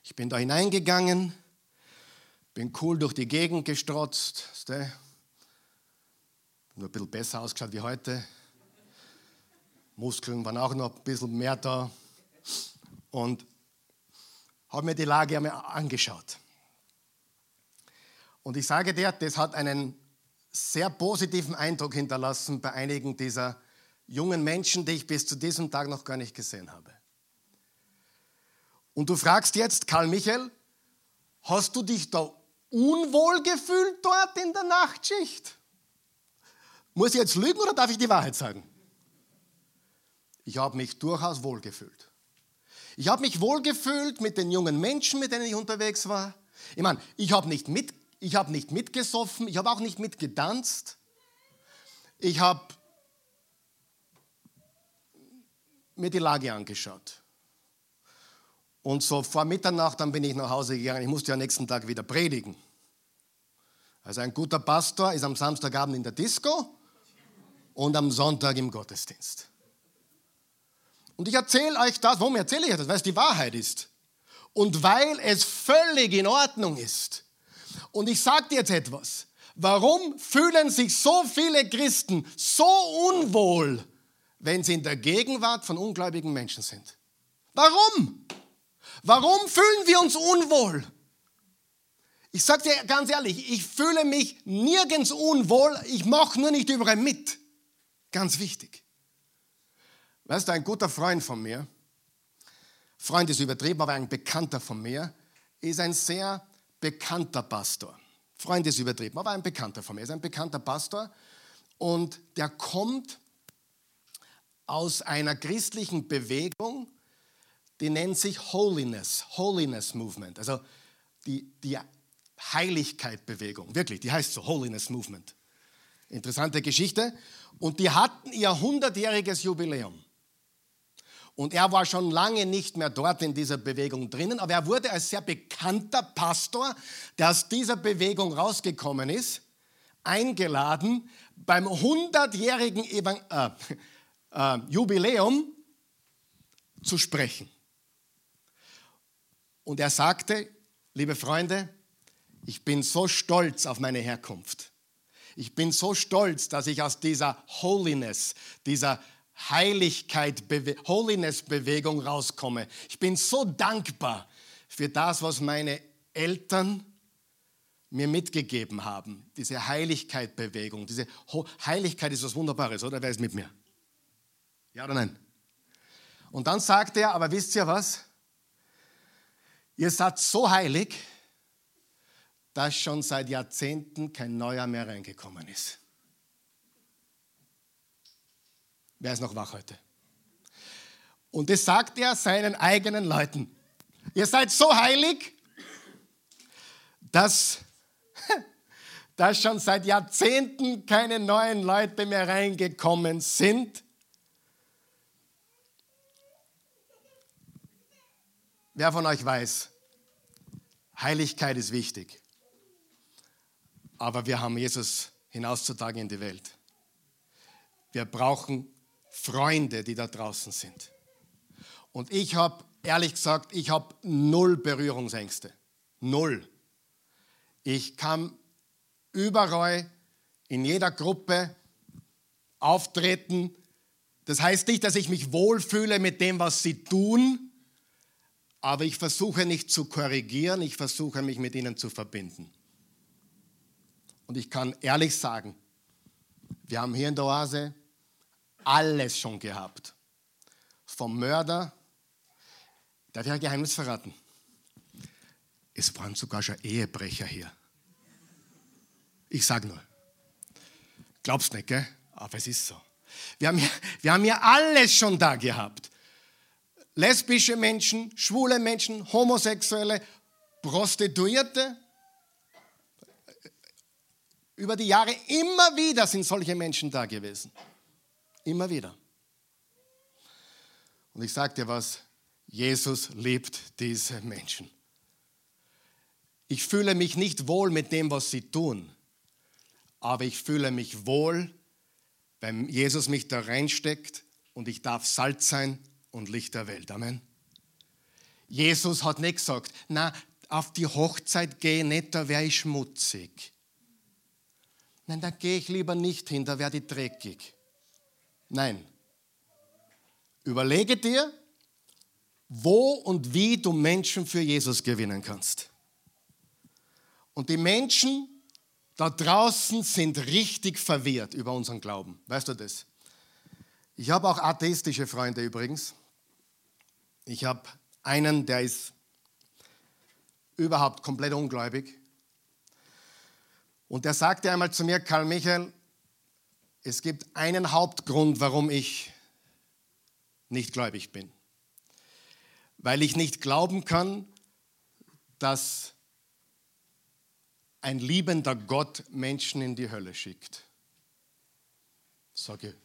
Ich bin da hineingegangen, bin cool durch die Gegend gestrotzt, nur ein bisschen besser ausgeschaut wie heute. Muskeln waren auch noch ein bisschen mehr da. Und habe mir die Lage einmal angeschaut. Und ich sage dir, das hat einen sehr positiven Eindruck hinterlassen bei einigen dieser jungen Menschen, die ich bis zu diesem Tag noch gar nicht gesehen habe. Und du fragst jetzt, Karl Michael, hast du dich da unwohl gefühlt dort in der Nachtschicht? Muss ich jetzt lügen oder darf ich die Wahrheit sagen? Ich habe mich durchaus wohlgefühlt. Ich habe mich wohlgefühlt mit den jungen Menschen, mit denen ich unterwegs war. Ich meine, ich habe nicht, mit, hab nicht mitgesoffen, ich habe auch nicht mitgedanzt. Ich habe mir die Lage angeschaut. Und so vor Mitternacht, dann bin ich nach Hause gegangen. Ich musste ja am nächsten Tag wieder predigen. Also ein guter Pastor ist am Samstagabend in der Disco und am Sonntag im Gottesdienst. Und ich erzähle euch das, warum erzähle ich das? Weil es die Wahrheit ist. Und weil es völlig in Ordnung ist. Und ich sage dir jetzt etwas. Warum fühlen sich so viele Christen so unwohl, wenn sie in der Gegenwart von ungläubigen Menschen sind? Warum? Warum fühlen wir uns unwohl? Ich sage dir ganz ehrlich, ich fühle mich nirgends unwohl, ich mache nur nicht überall mit. Ganz wichtig. Weißt du, ein guter Freund von mir, Freund ist übertrieben, aber ein Bekannter von mir, ist ein sehr bekannter Pastor. Freund ist übertrieben, aber ein Bekannter von mir, ist ein bekannter Pastor und der kommt aus einer christlichen Bewegung, die nennt sich Holiness, Holiness Movement, also die, die Heiligkeit-Bewegung, wirklich, die heißt so, Holiness Movement. Interessante Geschichte. Und die hatten ihr 100-jähriges Jubiläum. Und er war schon lange nicht mehr dort in dieser Bewegung drinnen, aber er wurde als sehr bekannter Pastor, der aus dieser Bewegung rausgekommen ist, eingeladen, beim 100-jährigen äh, äh, Jubiläum zu sprechen. Und er sagte, liebe Freunde, ich bin so stolz auf meine Herkunft. Ich bin so stolz, dass ich aus dieser Holiness, dieser Heiligkeit, Holiness-Bewegung rauskomme. Ich bin so dankbar für das, was meine Eltern mir mitgegeben haben. Diese Heiligkeit-Bewegung. Diese Ho Heiligkeit ist was Wunderbares, oder? Wer ist mit mir? Ja oder nein? Und dann sagt er, aber wisst ihr was? Ihr seid so heilig, dass schon seit Jahrzehnten kein neuer mehr reingekommen ist. Wer ist noch wach heute? Und das sagt er seinen eigenen Leuten. Ihr seid so heilig, dass, dass schon seit Jahrzehnten keine neuen Leute mehr reingekommen sind. Wer von euch weiß, Heiligkeit ist wichtig. Aber wir haben Jesus hinauszutragen in die Welt. Wir brauchen Freunde, die da draußen sind. Und ich habe, ehrlich gesagt, ich habe null Berührungsängste. Null. Ich kann überall in jeder Gruppe auftreten. Das heißt nicht, dass ich mich wohlfühle mit dem, was sie tun, aber ich versuche nicht zu korrigieren, ich versuche mich mit ihnen zu verbinden. Und ich kann ehrlich sagen, wir haben hier in der Oase alles schon gehabt. Vom Mörder, darf ich ein Geheimnis verraten? Es waren sogar schon Ehebrecher hier. Ich sage nur. Glaubst nicht, gell? Aber es ist so. Wir haben, ja, wir haben ja alles schon da gehabt. Lesbische Menschen, schwule Menschen, Homosexuelle, Prostituierte, über die Jahre immer wieder sind solche Menschen da gewesen. Immer wieder. Und ich sage dir was, Jesus liebt diese Menschen. Ich fühle mich nicht wohl mit dem, was sie tun, aber ich fühle mich wohl, wenn Jesus mich da reinsteckt und ich darf Salz sein und Licht der Welt. Amen. Jesus hat nicht gesagt, na, auf die Hochzeit gehe nicht, da wäre ich schmutzig. Nein, da gehe ich lieber nicht hin, da werde ich dreckig. Nein. Überlege dir, wo und wie du Menschen für Jesus gewinnen kannst. Und die Menschen da draußen sind richtig verwirrt über unseren Glauben. Weißt du das? Ich habe auch atheistische Freunde übrigens. Ich habe einen, der ist überhaupt komplett ungläubig. Und er sagte einmal zu mir, Karl Michael, es gibt einen Hauptgrund, warum ich nicht gläubig bin. Weil ich nicht glauben kann, dass ein liebender Gott Menschen in die Hölle schickt. Sage,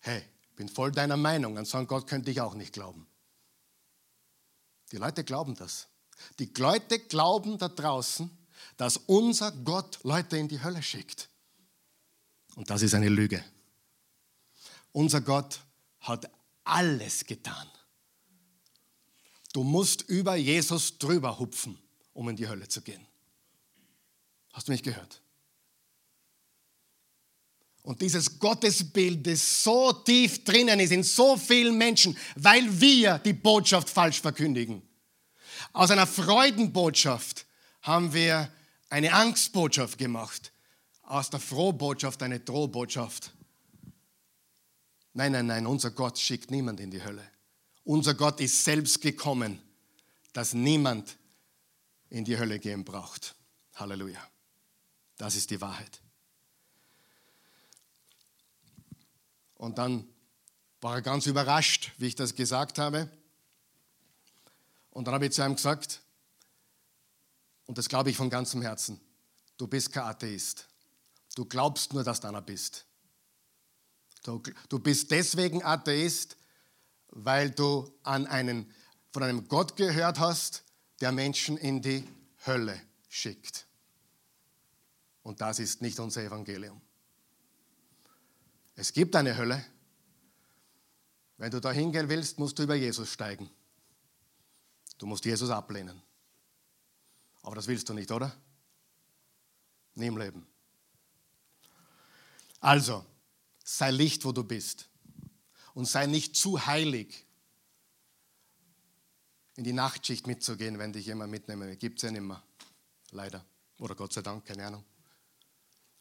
hey, bin voll deiner Meinung, an so einen Gott könnte ich auch nicht glauben. Die Leute glauben das. Die Leute glauben da draußen, dass unser Gott Leute in die Hölle schickt. Und das ist eine Lüge. Unser Gott hat alles getan. Du musst über Jesus drüber hupfen, um in die Hölle zu gehen. Hast du mich gehört? Und dieses Gottesbild, das so tief drinnen ist in so vielen Menschen, weil wir die Botschaft falsch verkündigen. Aus einer Freudenbotschaft haben wir eine Angstbotschaft gemacht. Aus der Frohbotschaft eine Drohbotschaft. Nein, nein, nein, unser Gott schickt niemand in die Hölle. Unser Gott ist selbst gekommen, dass niemand in die Hölle gehen braucht. Halleluja. Das ist die Wahrheit. Und dann war er ganz überrascht, wie ich das gesagt habe. Und dann habe ich zu ihm gesagt, und das glaube ich von ganzem Herzen, du bist kein Atheist. Du glaubst nur, dass du einer bist. Du, du bist deswegen Atheist, weil du an einen, von einem Gott gehört hast, der Menschen in die Hölle schickt. Und das ist nicht unser Evangelium. Es gibt eine Hölle. Wenn du da hingehen willst, musst du über Jesus steigen. Du musst Jesus ablehnen. Aber das willst du nicht, oder? Nie im Leben. Also, sei Licht, wo du bist. Und sei nicht zu heilig, in die Nachtschicht mitzugehen, wenn dich jemand mitnehmen will. Gibt es ja nicht mehr. Leider. Oder Gott sei Dank, keine Ahnung.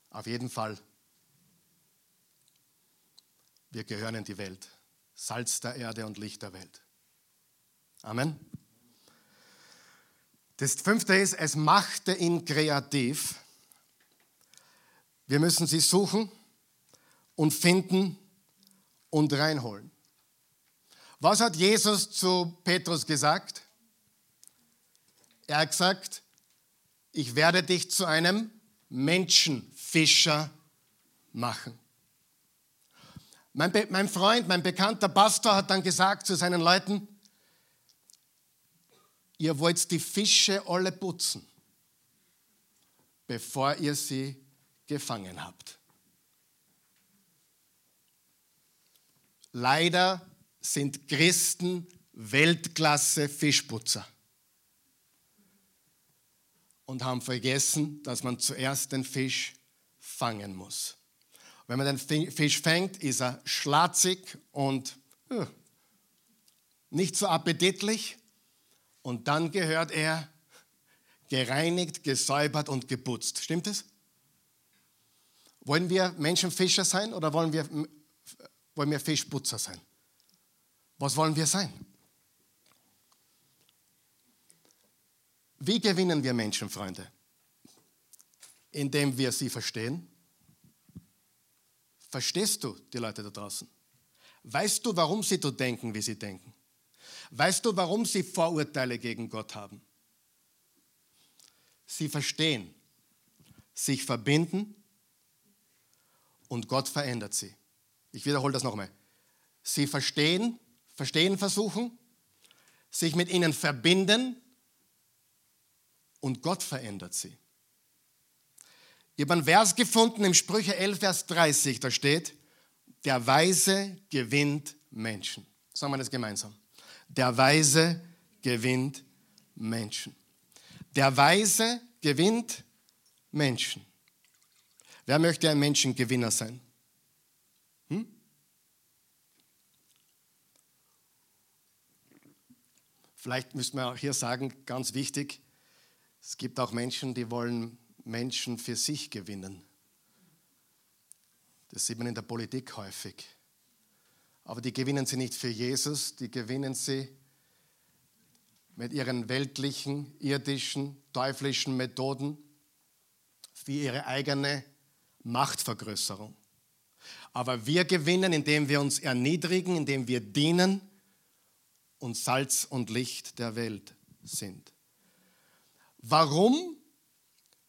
Auf jeden Fall wir gehören in die Welt. Salz der Erde und Licht der Welt. Amen. Das fünfte ist, es machte ihn kreativ. Wir müssen sie suchen und finden und reinholen. Was hat Jesus zu Petrus gesagt? Er hat gesagt, ich werde dich zu einem Menschenfischer machen. Mein, Be mein Freund, mein bekannter Pastor hat dann gesagt zu seinen Leuten, ihr wollt die Fische alle putzen, bevor ihr sie gefangen habt. Leider sind Christen Weltklasse Fischputzer und haben vergessen, dass man zuerst den Fisch fangen muss. Wenn man den Fisch fängt, ist er schlatzig und uh, nicht so appetitlich. Und dann gehört er gereinigt, gesäubert und geputzt. Stimmt es? Wollen wir Menschenfischer sein oder wollen wir, wollen wir Fischputzer sein? Was wollen wir sein? Wie gewinnen wir Menschen, Freunde? Indem wir sie verstehen, Verstehst du die Leute da draußen? Weißt du, warum sie so denken, wie sie denken? Weißt du, warum sie Vorurteile gegen Gott haben? Sie verstehen, sich verbinden und Gott verändert sie. Ich wiederhole das nochmal. Sie verstehen, verstehen versuchen, sich mit ihnen verbinden und Gott verändert sie. Ich habe einen Vers gefunden im Sprüche 11, Vers 30, da steht, der Weise gewinnt Menschen. Sagen wir das gemeinsam. Der Weise gewinnt Menschen. Der Weise gewinnt Menschen. Wer möchte ein Menschengewinner sein? Hm? Vielleicht müssen wir auch hier sagen, ganz wichtig, es gibt auch Menschen, die wollen Menschen für sich gewinnen. Das sieht man in der Politik häufig. Aber die gewinnen sie nicht für Jesus, die gewinnen sie mit ihren weltlichen, irdischen, teuflischen Methoden für ihre eigene Machtvergrößerung. Aber wir gewinnen, indem wir uns erniedrigen, indem wir dienen und Salz und Licht der Welt sind. Warum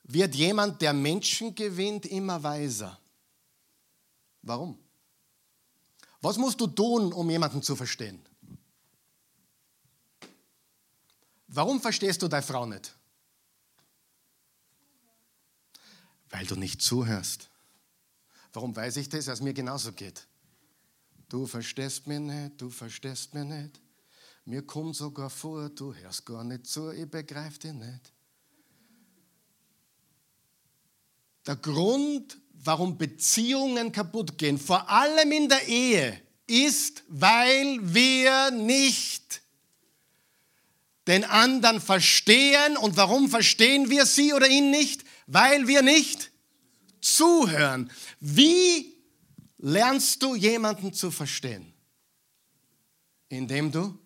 wird jemand, der Menschen gewinnt, immer weiser? Warum? Was musst du tun, um jemanden zu verstehen? Warum verstehst du deine Frau nicht? Weil du nicht zuhörst. Warum weiß ich das? Weil es mir genauso geht. Du verstehst mich nicht, du verstehst mich nicht. Mir kommt sogar vor, du hörst gar nicht zu, ich begreife dich nicht. Der Grund, warum Beziehungen kaputt gehen, vor allem in der Ehe, ist, weil wir nicht den anderen verstehen. Und warum verstehen wir sie oder ihn nicht? Weil wir nicht zuhören. Wie lernst du jemanden zu verstehen? Indem du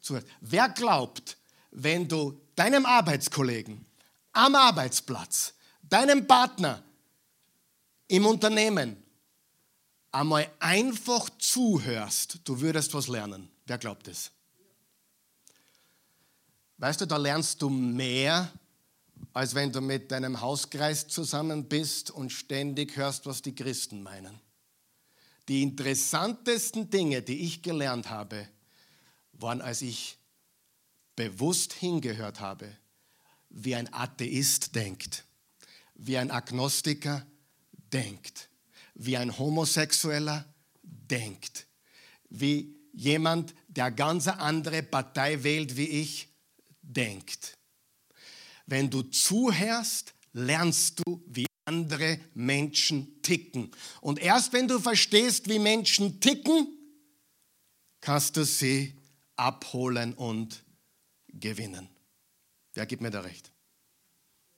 zuhörst. Wer glaubt, wenn du deinem Arbeitskollegen am Arbeitsplatz, deinem Partner im Unternehmen einmal einfach zuhörst, du würdest was lernen? Wer glaubt es? Weißt du, da lernst du mehr, als wenn du mit deinem Hauskreis zusammen bist und ständig hörst, was die Christen meinen. Die interessantesten Dinge, die ich gelernt habe, waren, als ich bewusst hingehört habe, wie ein Atheist denkt, wie ein Agnostiker denkt, wie ein Homosexueller denkt, wie jemand, der ganz andere Partei wählt wie ich, denkt. Wenn du zuhörst, lernst du, wie andere Menschen ticken. Und erst wenn du verstehst, wie Menschen ticken, kannst du sie abholen und gewinnen. Wer gibt mir da recht?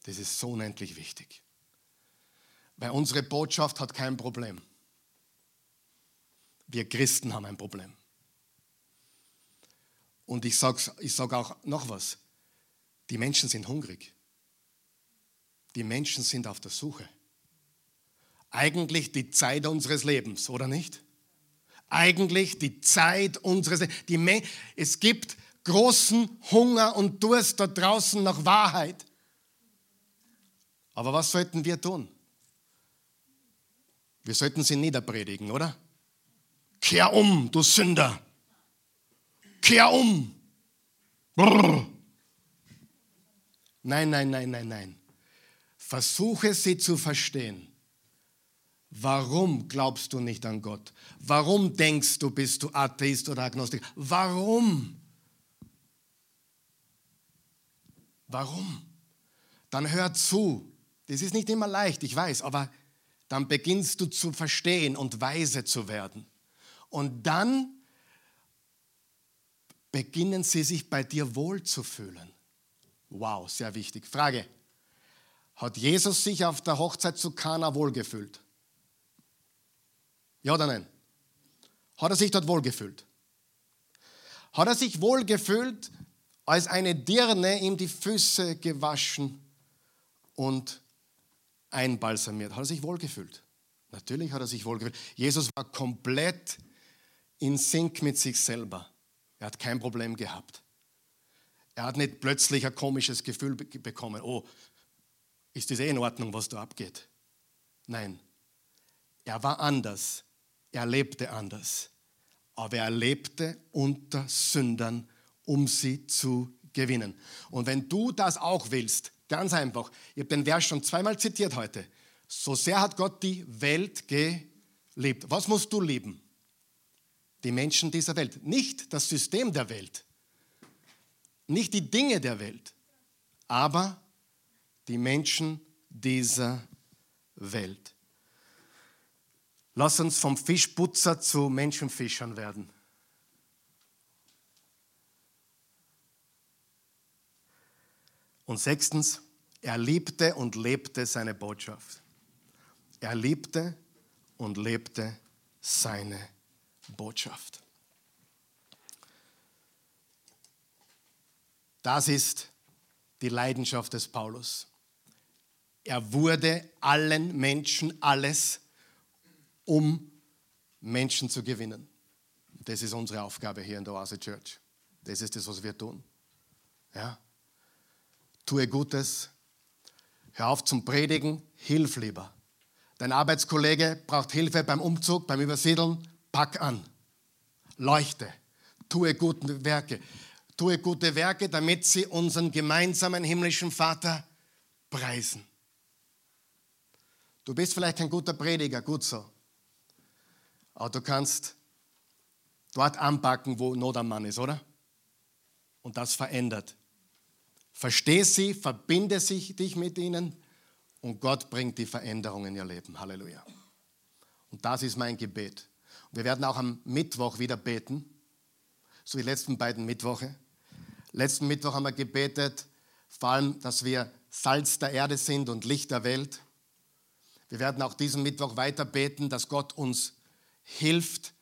Das ist so unendlich wichtig. Weil unsere Botschaft hat kein Problem. Wir Christen haben ein Problem. Und ich sage ich sag auch noch was. Die Menschen sind hungrig. Die Menschen sind auf der Suche. Eigentlich die Zeit unseres Lebens, oder nicht? Eigentlich die Zeit unseres Lebens. Es gibt großen Hunger und Durst da draußen nach Wahrheit. Aber was sollten wir tun? Wir sollten sie niederpredigen, oder? Kehr um, du Sünder. Kehr um. Brrr. Nein, nein, nein, nein, nein. Versuche sie zu verstehen. Warum glaubst du nicht an Gott? Warum denkst du, bist du Atheist oder Agnostiker? Warum? Warum? Dann hör zu. Das ist nicht immer leicht, ich weiß, aber dann beginnst du zu verstehen und weise zu werden. Und dann beginnen sie sich bei dir wohlzufühlen. Wow, sehr wichtig. Frage. Hat Jesus sich auf der Hochzeit zu Kana wohlgefühlt? Ja oder nein? Hat er sich dort wohlgefühlt? Hat er sich wohlgefühlt, als eine Dirne ihm die Füße gewaschen und einbalsamiert? Hat er sich wohlgefühlt? Natürlich hat er sich wohlgefühlt. Jesus war komplett in Sync mit sich selber. Er hat kein Problem gehabt. Er hat nicht plötzlich ein komisches Gefühl bekommen, oh, ist das eh in Ordnung, was da abgeht? Nein, er war anders, er lebte anders, aber er lebte unter Sündern, um sie zu gewinnen. Und wenn du das auch willst, ganz einfach, ich habe den Vers schon zweimal zitiert heute, so sehr hat Gott die Welt geliebt. Was musst du lieben? Die Menschen dieser Welt, nicht das System der Welt nicht die Dinge der Welt, aber die Menschen dieser Welt. Lass uns vom Fischputzer zu Menschenfischern werden. Und sechstens, er liebte und lebte seine Botschaft. Er liebte und lebte seine Botschaft. Das ist die Leidenschaft des Paulus. Er wurde allen Menschen alles um Menschen zu gewinnen. Das ist unsere Aufgabe hier in der Oase Church. Das ist das, was wir tun. Ja? Tue Gutes, hör auf zum Predigen, hilf lieber. Dein Arbeitskollege braucht Hilfe beim Umzug, beim Übersiedeln, pack an. Leuchte, tue gute Werke. Tue gute Werke, damit sie unseren gemeinsamen himmlischen Vater preisen. Du bist vielleicht kein guter Prediger, gut so. Aber du kannst dort anpacken, wo Not am Mann ist, oder? Und das verändert. Versteh sie, verbinde sich dich mit ihnen und Gott bringt die Veränderung in ihr Leben. Halleluja. Und das ist mein Gebet. Und wir werden auch am Mittwoch wieder beten, so die letzten beiden Mittwoche. Letzten Mittwoch haben wir gebetet, vor allem, dass wir Salz der Erde sind und Licht der Welt. Wir werden auch diesen Mittwoch weiter beten, dass Gott uns hilft,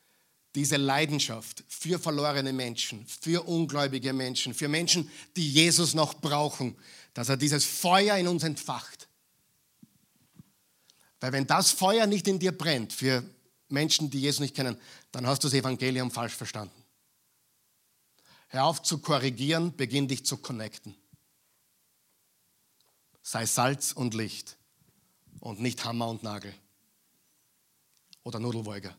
diese Leidenschaft für verlorene Menschen, für ungläubige Menschen, für Menschen, die Jesus noch brauchen, dass er dieses Feuer in uns entfacht. Weil wenn das Feuer nicht in dir brennt für Menschen, die Jesus nicht kennen, dann hast du das Evangelium falsch verstanden. Hör auf zu korrigieren, beginn dich zu connecten. Sei Salz und Licht und nicht Hammer und Nagel oder Nudelwolger.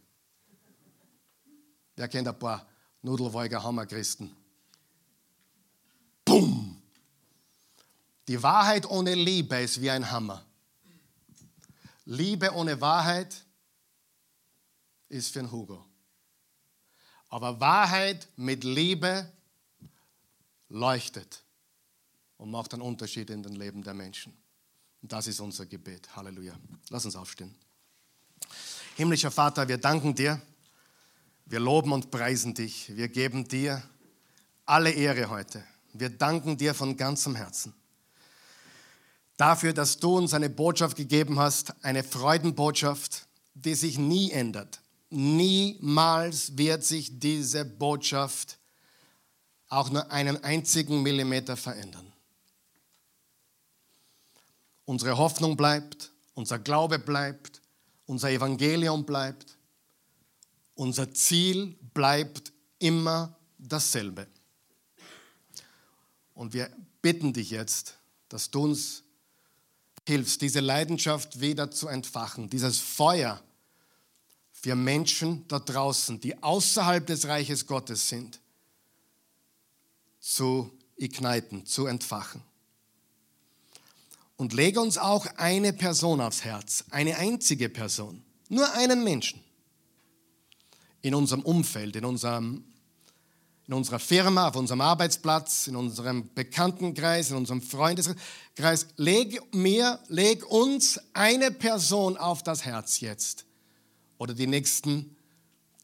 Wer kennt ein paar Nudelwolger Hammerchristen? Bumm! Die Wahrheit ohne Liebe ist wie ein Hammer. Liebe ohne Wahrheit ist für ein Hugo. Aber Wahrheit mit Liebe leuchtet und macht einen Unterschied in den Leben der Menschen. Und das ist unser Gebet. Halleluja. Lass uns aufstehen. Himmlischer Vater, wir danken dir. Wir loben und preisen dich. Wir geben dir alle Ehre heute. Wir danken dir von ganzem Herzen dafür, dass du uns eine Botschaft gegeben hast, eine Freudenbotschaft, die sich nie ändert. Niemals wird sich diese Botschaft auch nur einen einzigen Millimeter verändern. Unsere Hoffnung bleibt, unser Glaube bleibt, unser Evangelium bleibt, unser Ziel bleibt immer dasselbe. Und wir bitten dich jetzt, dass du uns hilfst, diese Leidenschaft wieder zu entfachen, dieses Feuer für Menschen da draußen, die außerhalb des Reiches Gottes sind, zu igniten, zu entfachen. Und lege uns auch eine Person aufs Herz, eine einzige Person, nur einen Menschen in unserem Umfeld, in unserem in unserer Firma, auf unserem Arbeitsplatz, in unserem Bekanntenkreis, in unserem Freundeskreis. Leg mir, leg uns eine Person auf das Herz jetzt oder die nächsten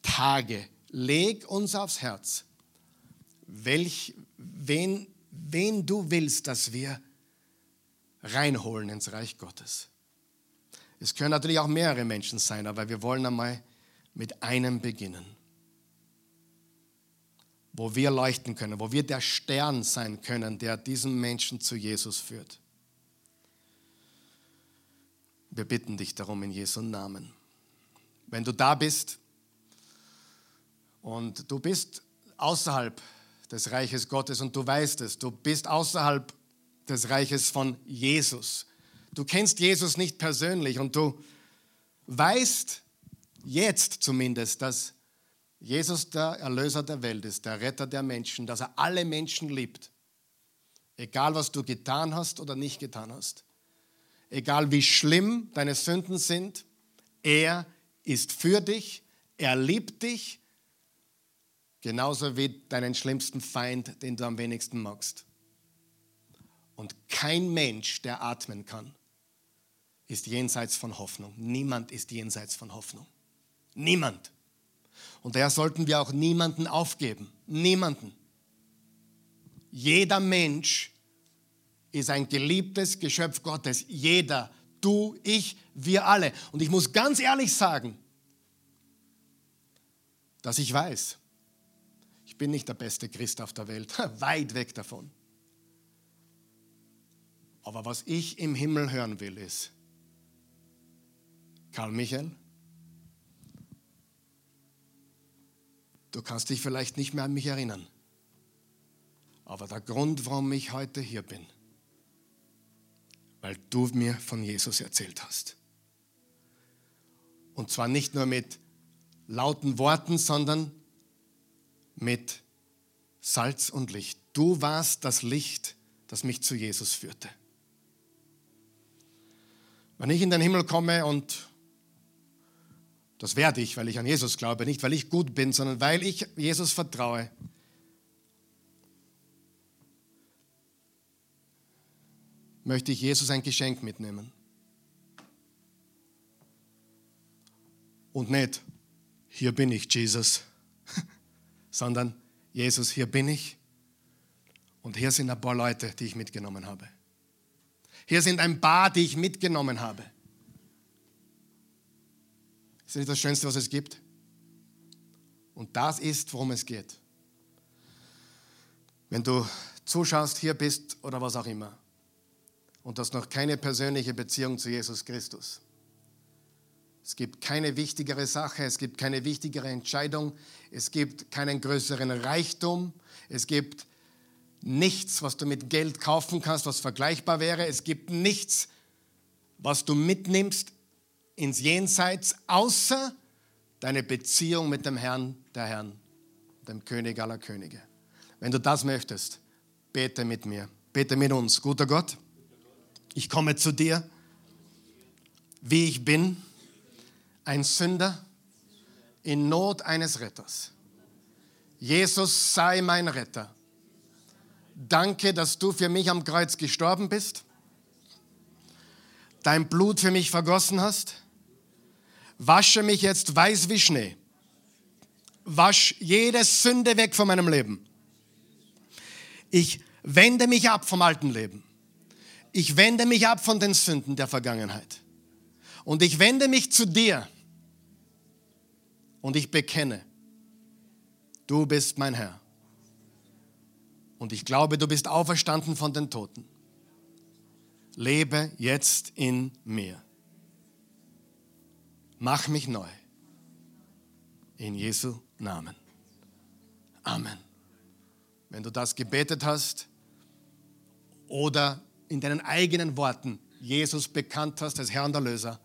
Tage. Leg uns aufs Herz, welch, wen, wen du willst, dass wir reinholen ins Reich Gottes. Es können natürlich auch mehrere Menschen sein, aber wir wollen einmal mit einem beginnen wo wir leuchten können, wo wir der Stern sein können, der diesen Menschen zu Jesus führt. Wir bitten dich darum in Jesu Namen. Wenn du da bist und du bist außerhalb des Reiches Gottes und du weißt es, du bist außerhalb des Reiches von Jesus. Du kennst Jesus nicht persönlich und du weißt jetzt zumindest, dass Jesus der Erlöser der Welt ist, der Retter der Menschen, dass er alle Menschen liebt. Egal, was du getan hast oder nicht getan hast. Egal, wie schlimm deine Sünden sind, er ist für dich, er liebt dich, genauso wie deinen schlimmsten Feind, den du am wenigsten magst. Und kein Mensch, der atmen kann, ist jenseits von Hoffnung. Niemand ist jenseits von Hoffnung. Niemand. Und daher sollten wir auch niemanden aufgeben. Niemanden. Jeder Mensch ist ein geliebtes Geschöpf Gottes. Jeder. Du, ich, wir alle. Und ich muss ganz ehrlich sagen, dass ich weiß, ich bin nicht der beste Christ auf der Welt. Weit weg davon. Aber was ich im Himmel hören will, ist, Karl Michael, Du kannst dich vielleicht nicht mehr an mich erinnern. Aber der Grund, warum ich heute hier bin, weil du mir von Jesus erzählt hast. Und zwar nicht nur mit lauten Worten, sondern mit Salz und Licht. Du warst das Licht, das mich zu Jesus führte. Wenn ich in den Himmel komme und das werde ich, weil ich an Jesus glaube, nicht weil ich gut bin, sondern weil ich Jesus vertraue, möchte ich Jesus ein Geschenk mitnehmen. Und nicht, hier bin ich, Jesus, sondern Jesus, hier bin ich. Und hier sind ein paar Leute, die ich mitgenommen habe. Hier sind ein paar, die ich mitgenommen habe. Ist das nicht das Schönste, was es gibt? Und das ist, worum es geht. Wenn du zuschaust, hier bist oder was auch immer und hast noch keine persönliche Beziehung zu Jesus Christus. Es gibt keine wichtigere Sache, es gibt keine wichtigere Entscheidung, es gibt keinen größeren Reichtum, es gibt nichts, was du mit Geld kaufen kannst, was vergleichbar wäre, es gibt nichts, was du mitnimmst ins Jenseits, außer deine Beziehung mit dem Herrn der Herren, dem König aller Könige. Wenn du das möchtest, bete mit mir, bete mit uns. Guter Gott, ich komme zu dir, wie ich bin, ein Sünder in Not eines Retters. Jesus sei mein Retter. Danke, dass du für mich am Kreuz gestorben bist, dein Blut für mich vergossen hast. Wasche mich jetzt weiß wie Schnee. Wasch jede Sünde weg von meinem Leben. Ich wende mich ab vom alten Leben ich wende mich ab von den Sünden der Vergangenheit. Und ich wende mich zu dir. Und ich bekenne, du bist mein Herr. Und ich glaube, du bist auferstanden von den Toten. Lebe jetzt in mir. Mach mich neu. In Jesu Namen. Amen. Wenn du das gebetet hast oder in deinen eigenen Worten Jesus bekannt hast als Herr und Erlöser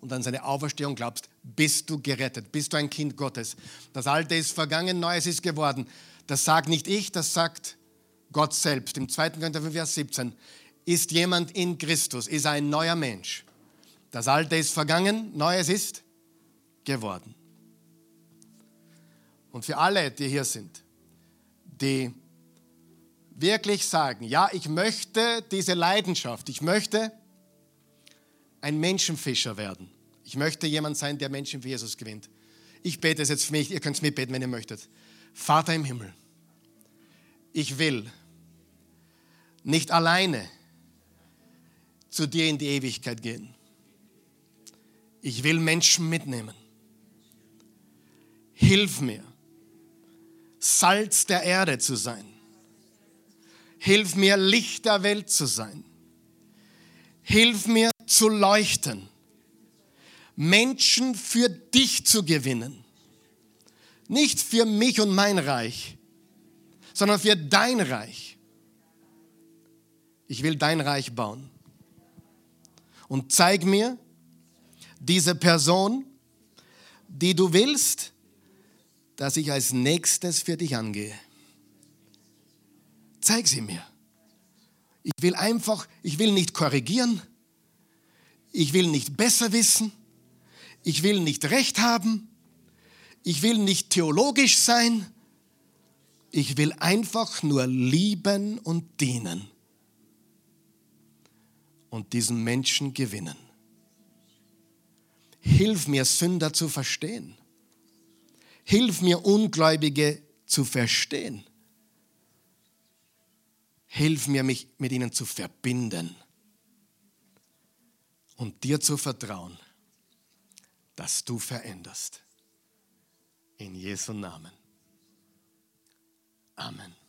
und an seine Auferstehung glaubst, bist du gerettet, bist du ein Kind Gottes. Das Alte ist vergangen, Neues ist geworden. Das sagt nicht ich, das sagt Gott selbst. Im 2. Korinther 5, Vers 17 ist jemand in Christus, ist ein neuer Mensch. Das Alte ist vergangen, Neues ist geworden. Und für alle, die hier sind, die wirklich sagen, ja, ich möchte diese Leidenschaft, ich möchte ein Menschenfischer werden. Ich möchte jemand sein, der Menschen für Jesus gewinnt. Ich bete es jetzt für mich, ihr könnt es mitbeten, wenn ihr möchtet. Vater im Himmel, ich will nicht alleine zu dir in die Ewigkeit gehen. Ich will Menschen mitnehmen. Hilf mir, Salz der Erde zu sein Hilf mir, Licht der Welt zu sein. Hilf mir zu leuchten. Menschen für dich zu gewinnen. Nicht für mich und mein Reich, sondern für dein Reich. Ich will dein Reich bauen. Und zeig mir diese Person, die du willst, dass ich als nächstes für dich angehe. Zeig sie mir. Ich will einfach, ich will nicht korrigieren. Ich will nicht besser wissen. Ich will nicht recht haben. Ich will nicht theologisch sein. Ich will einfach nur lieben und dienen und diesen Menschen gewinnen. Hilf mir, Sünder zu verstehen. Hilf mir, Ungläubige zu verstehen. Hilf mir, mich mit ihnen zu verbinden und dir zu vertrauen, dass du veränderst. In Jesu Namen. Amen.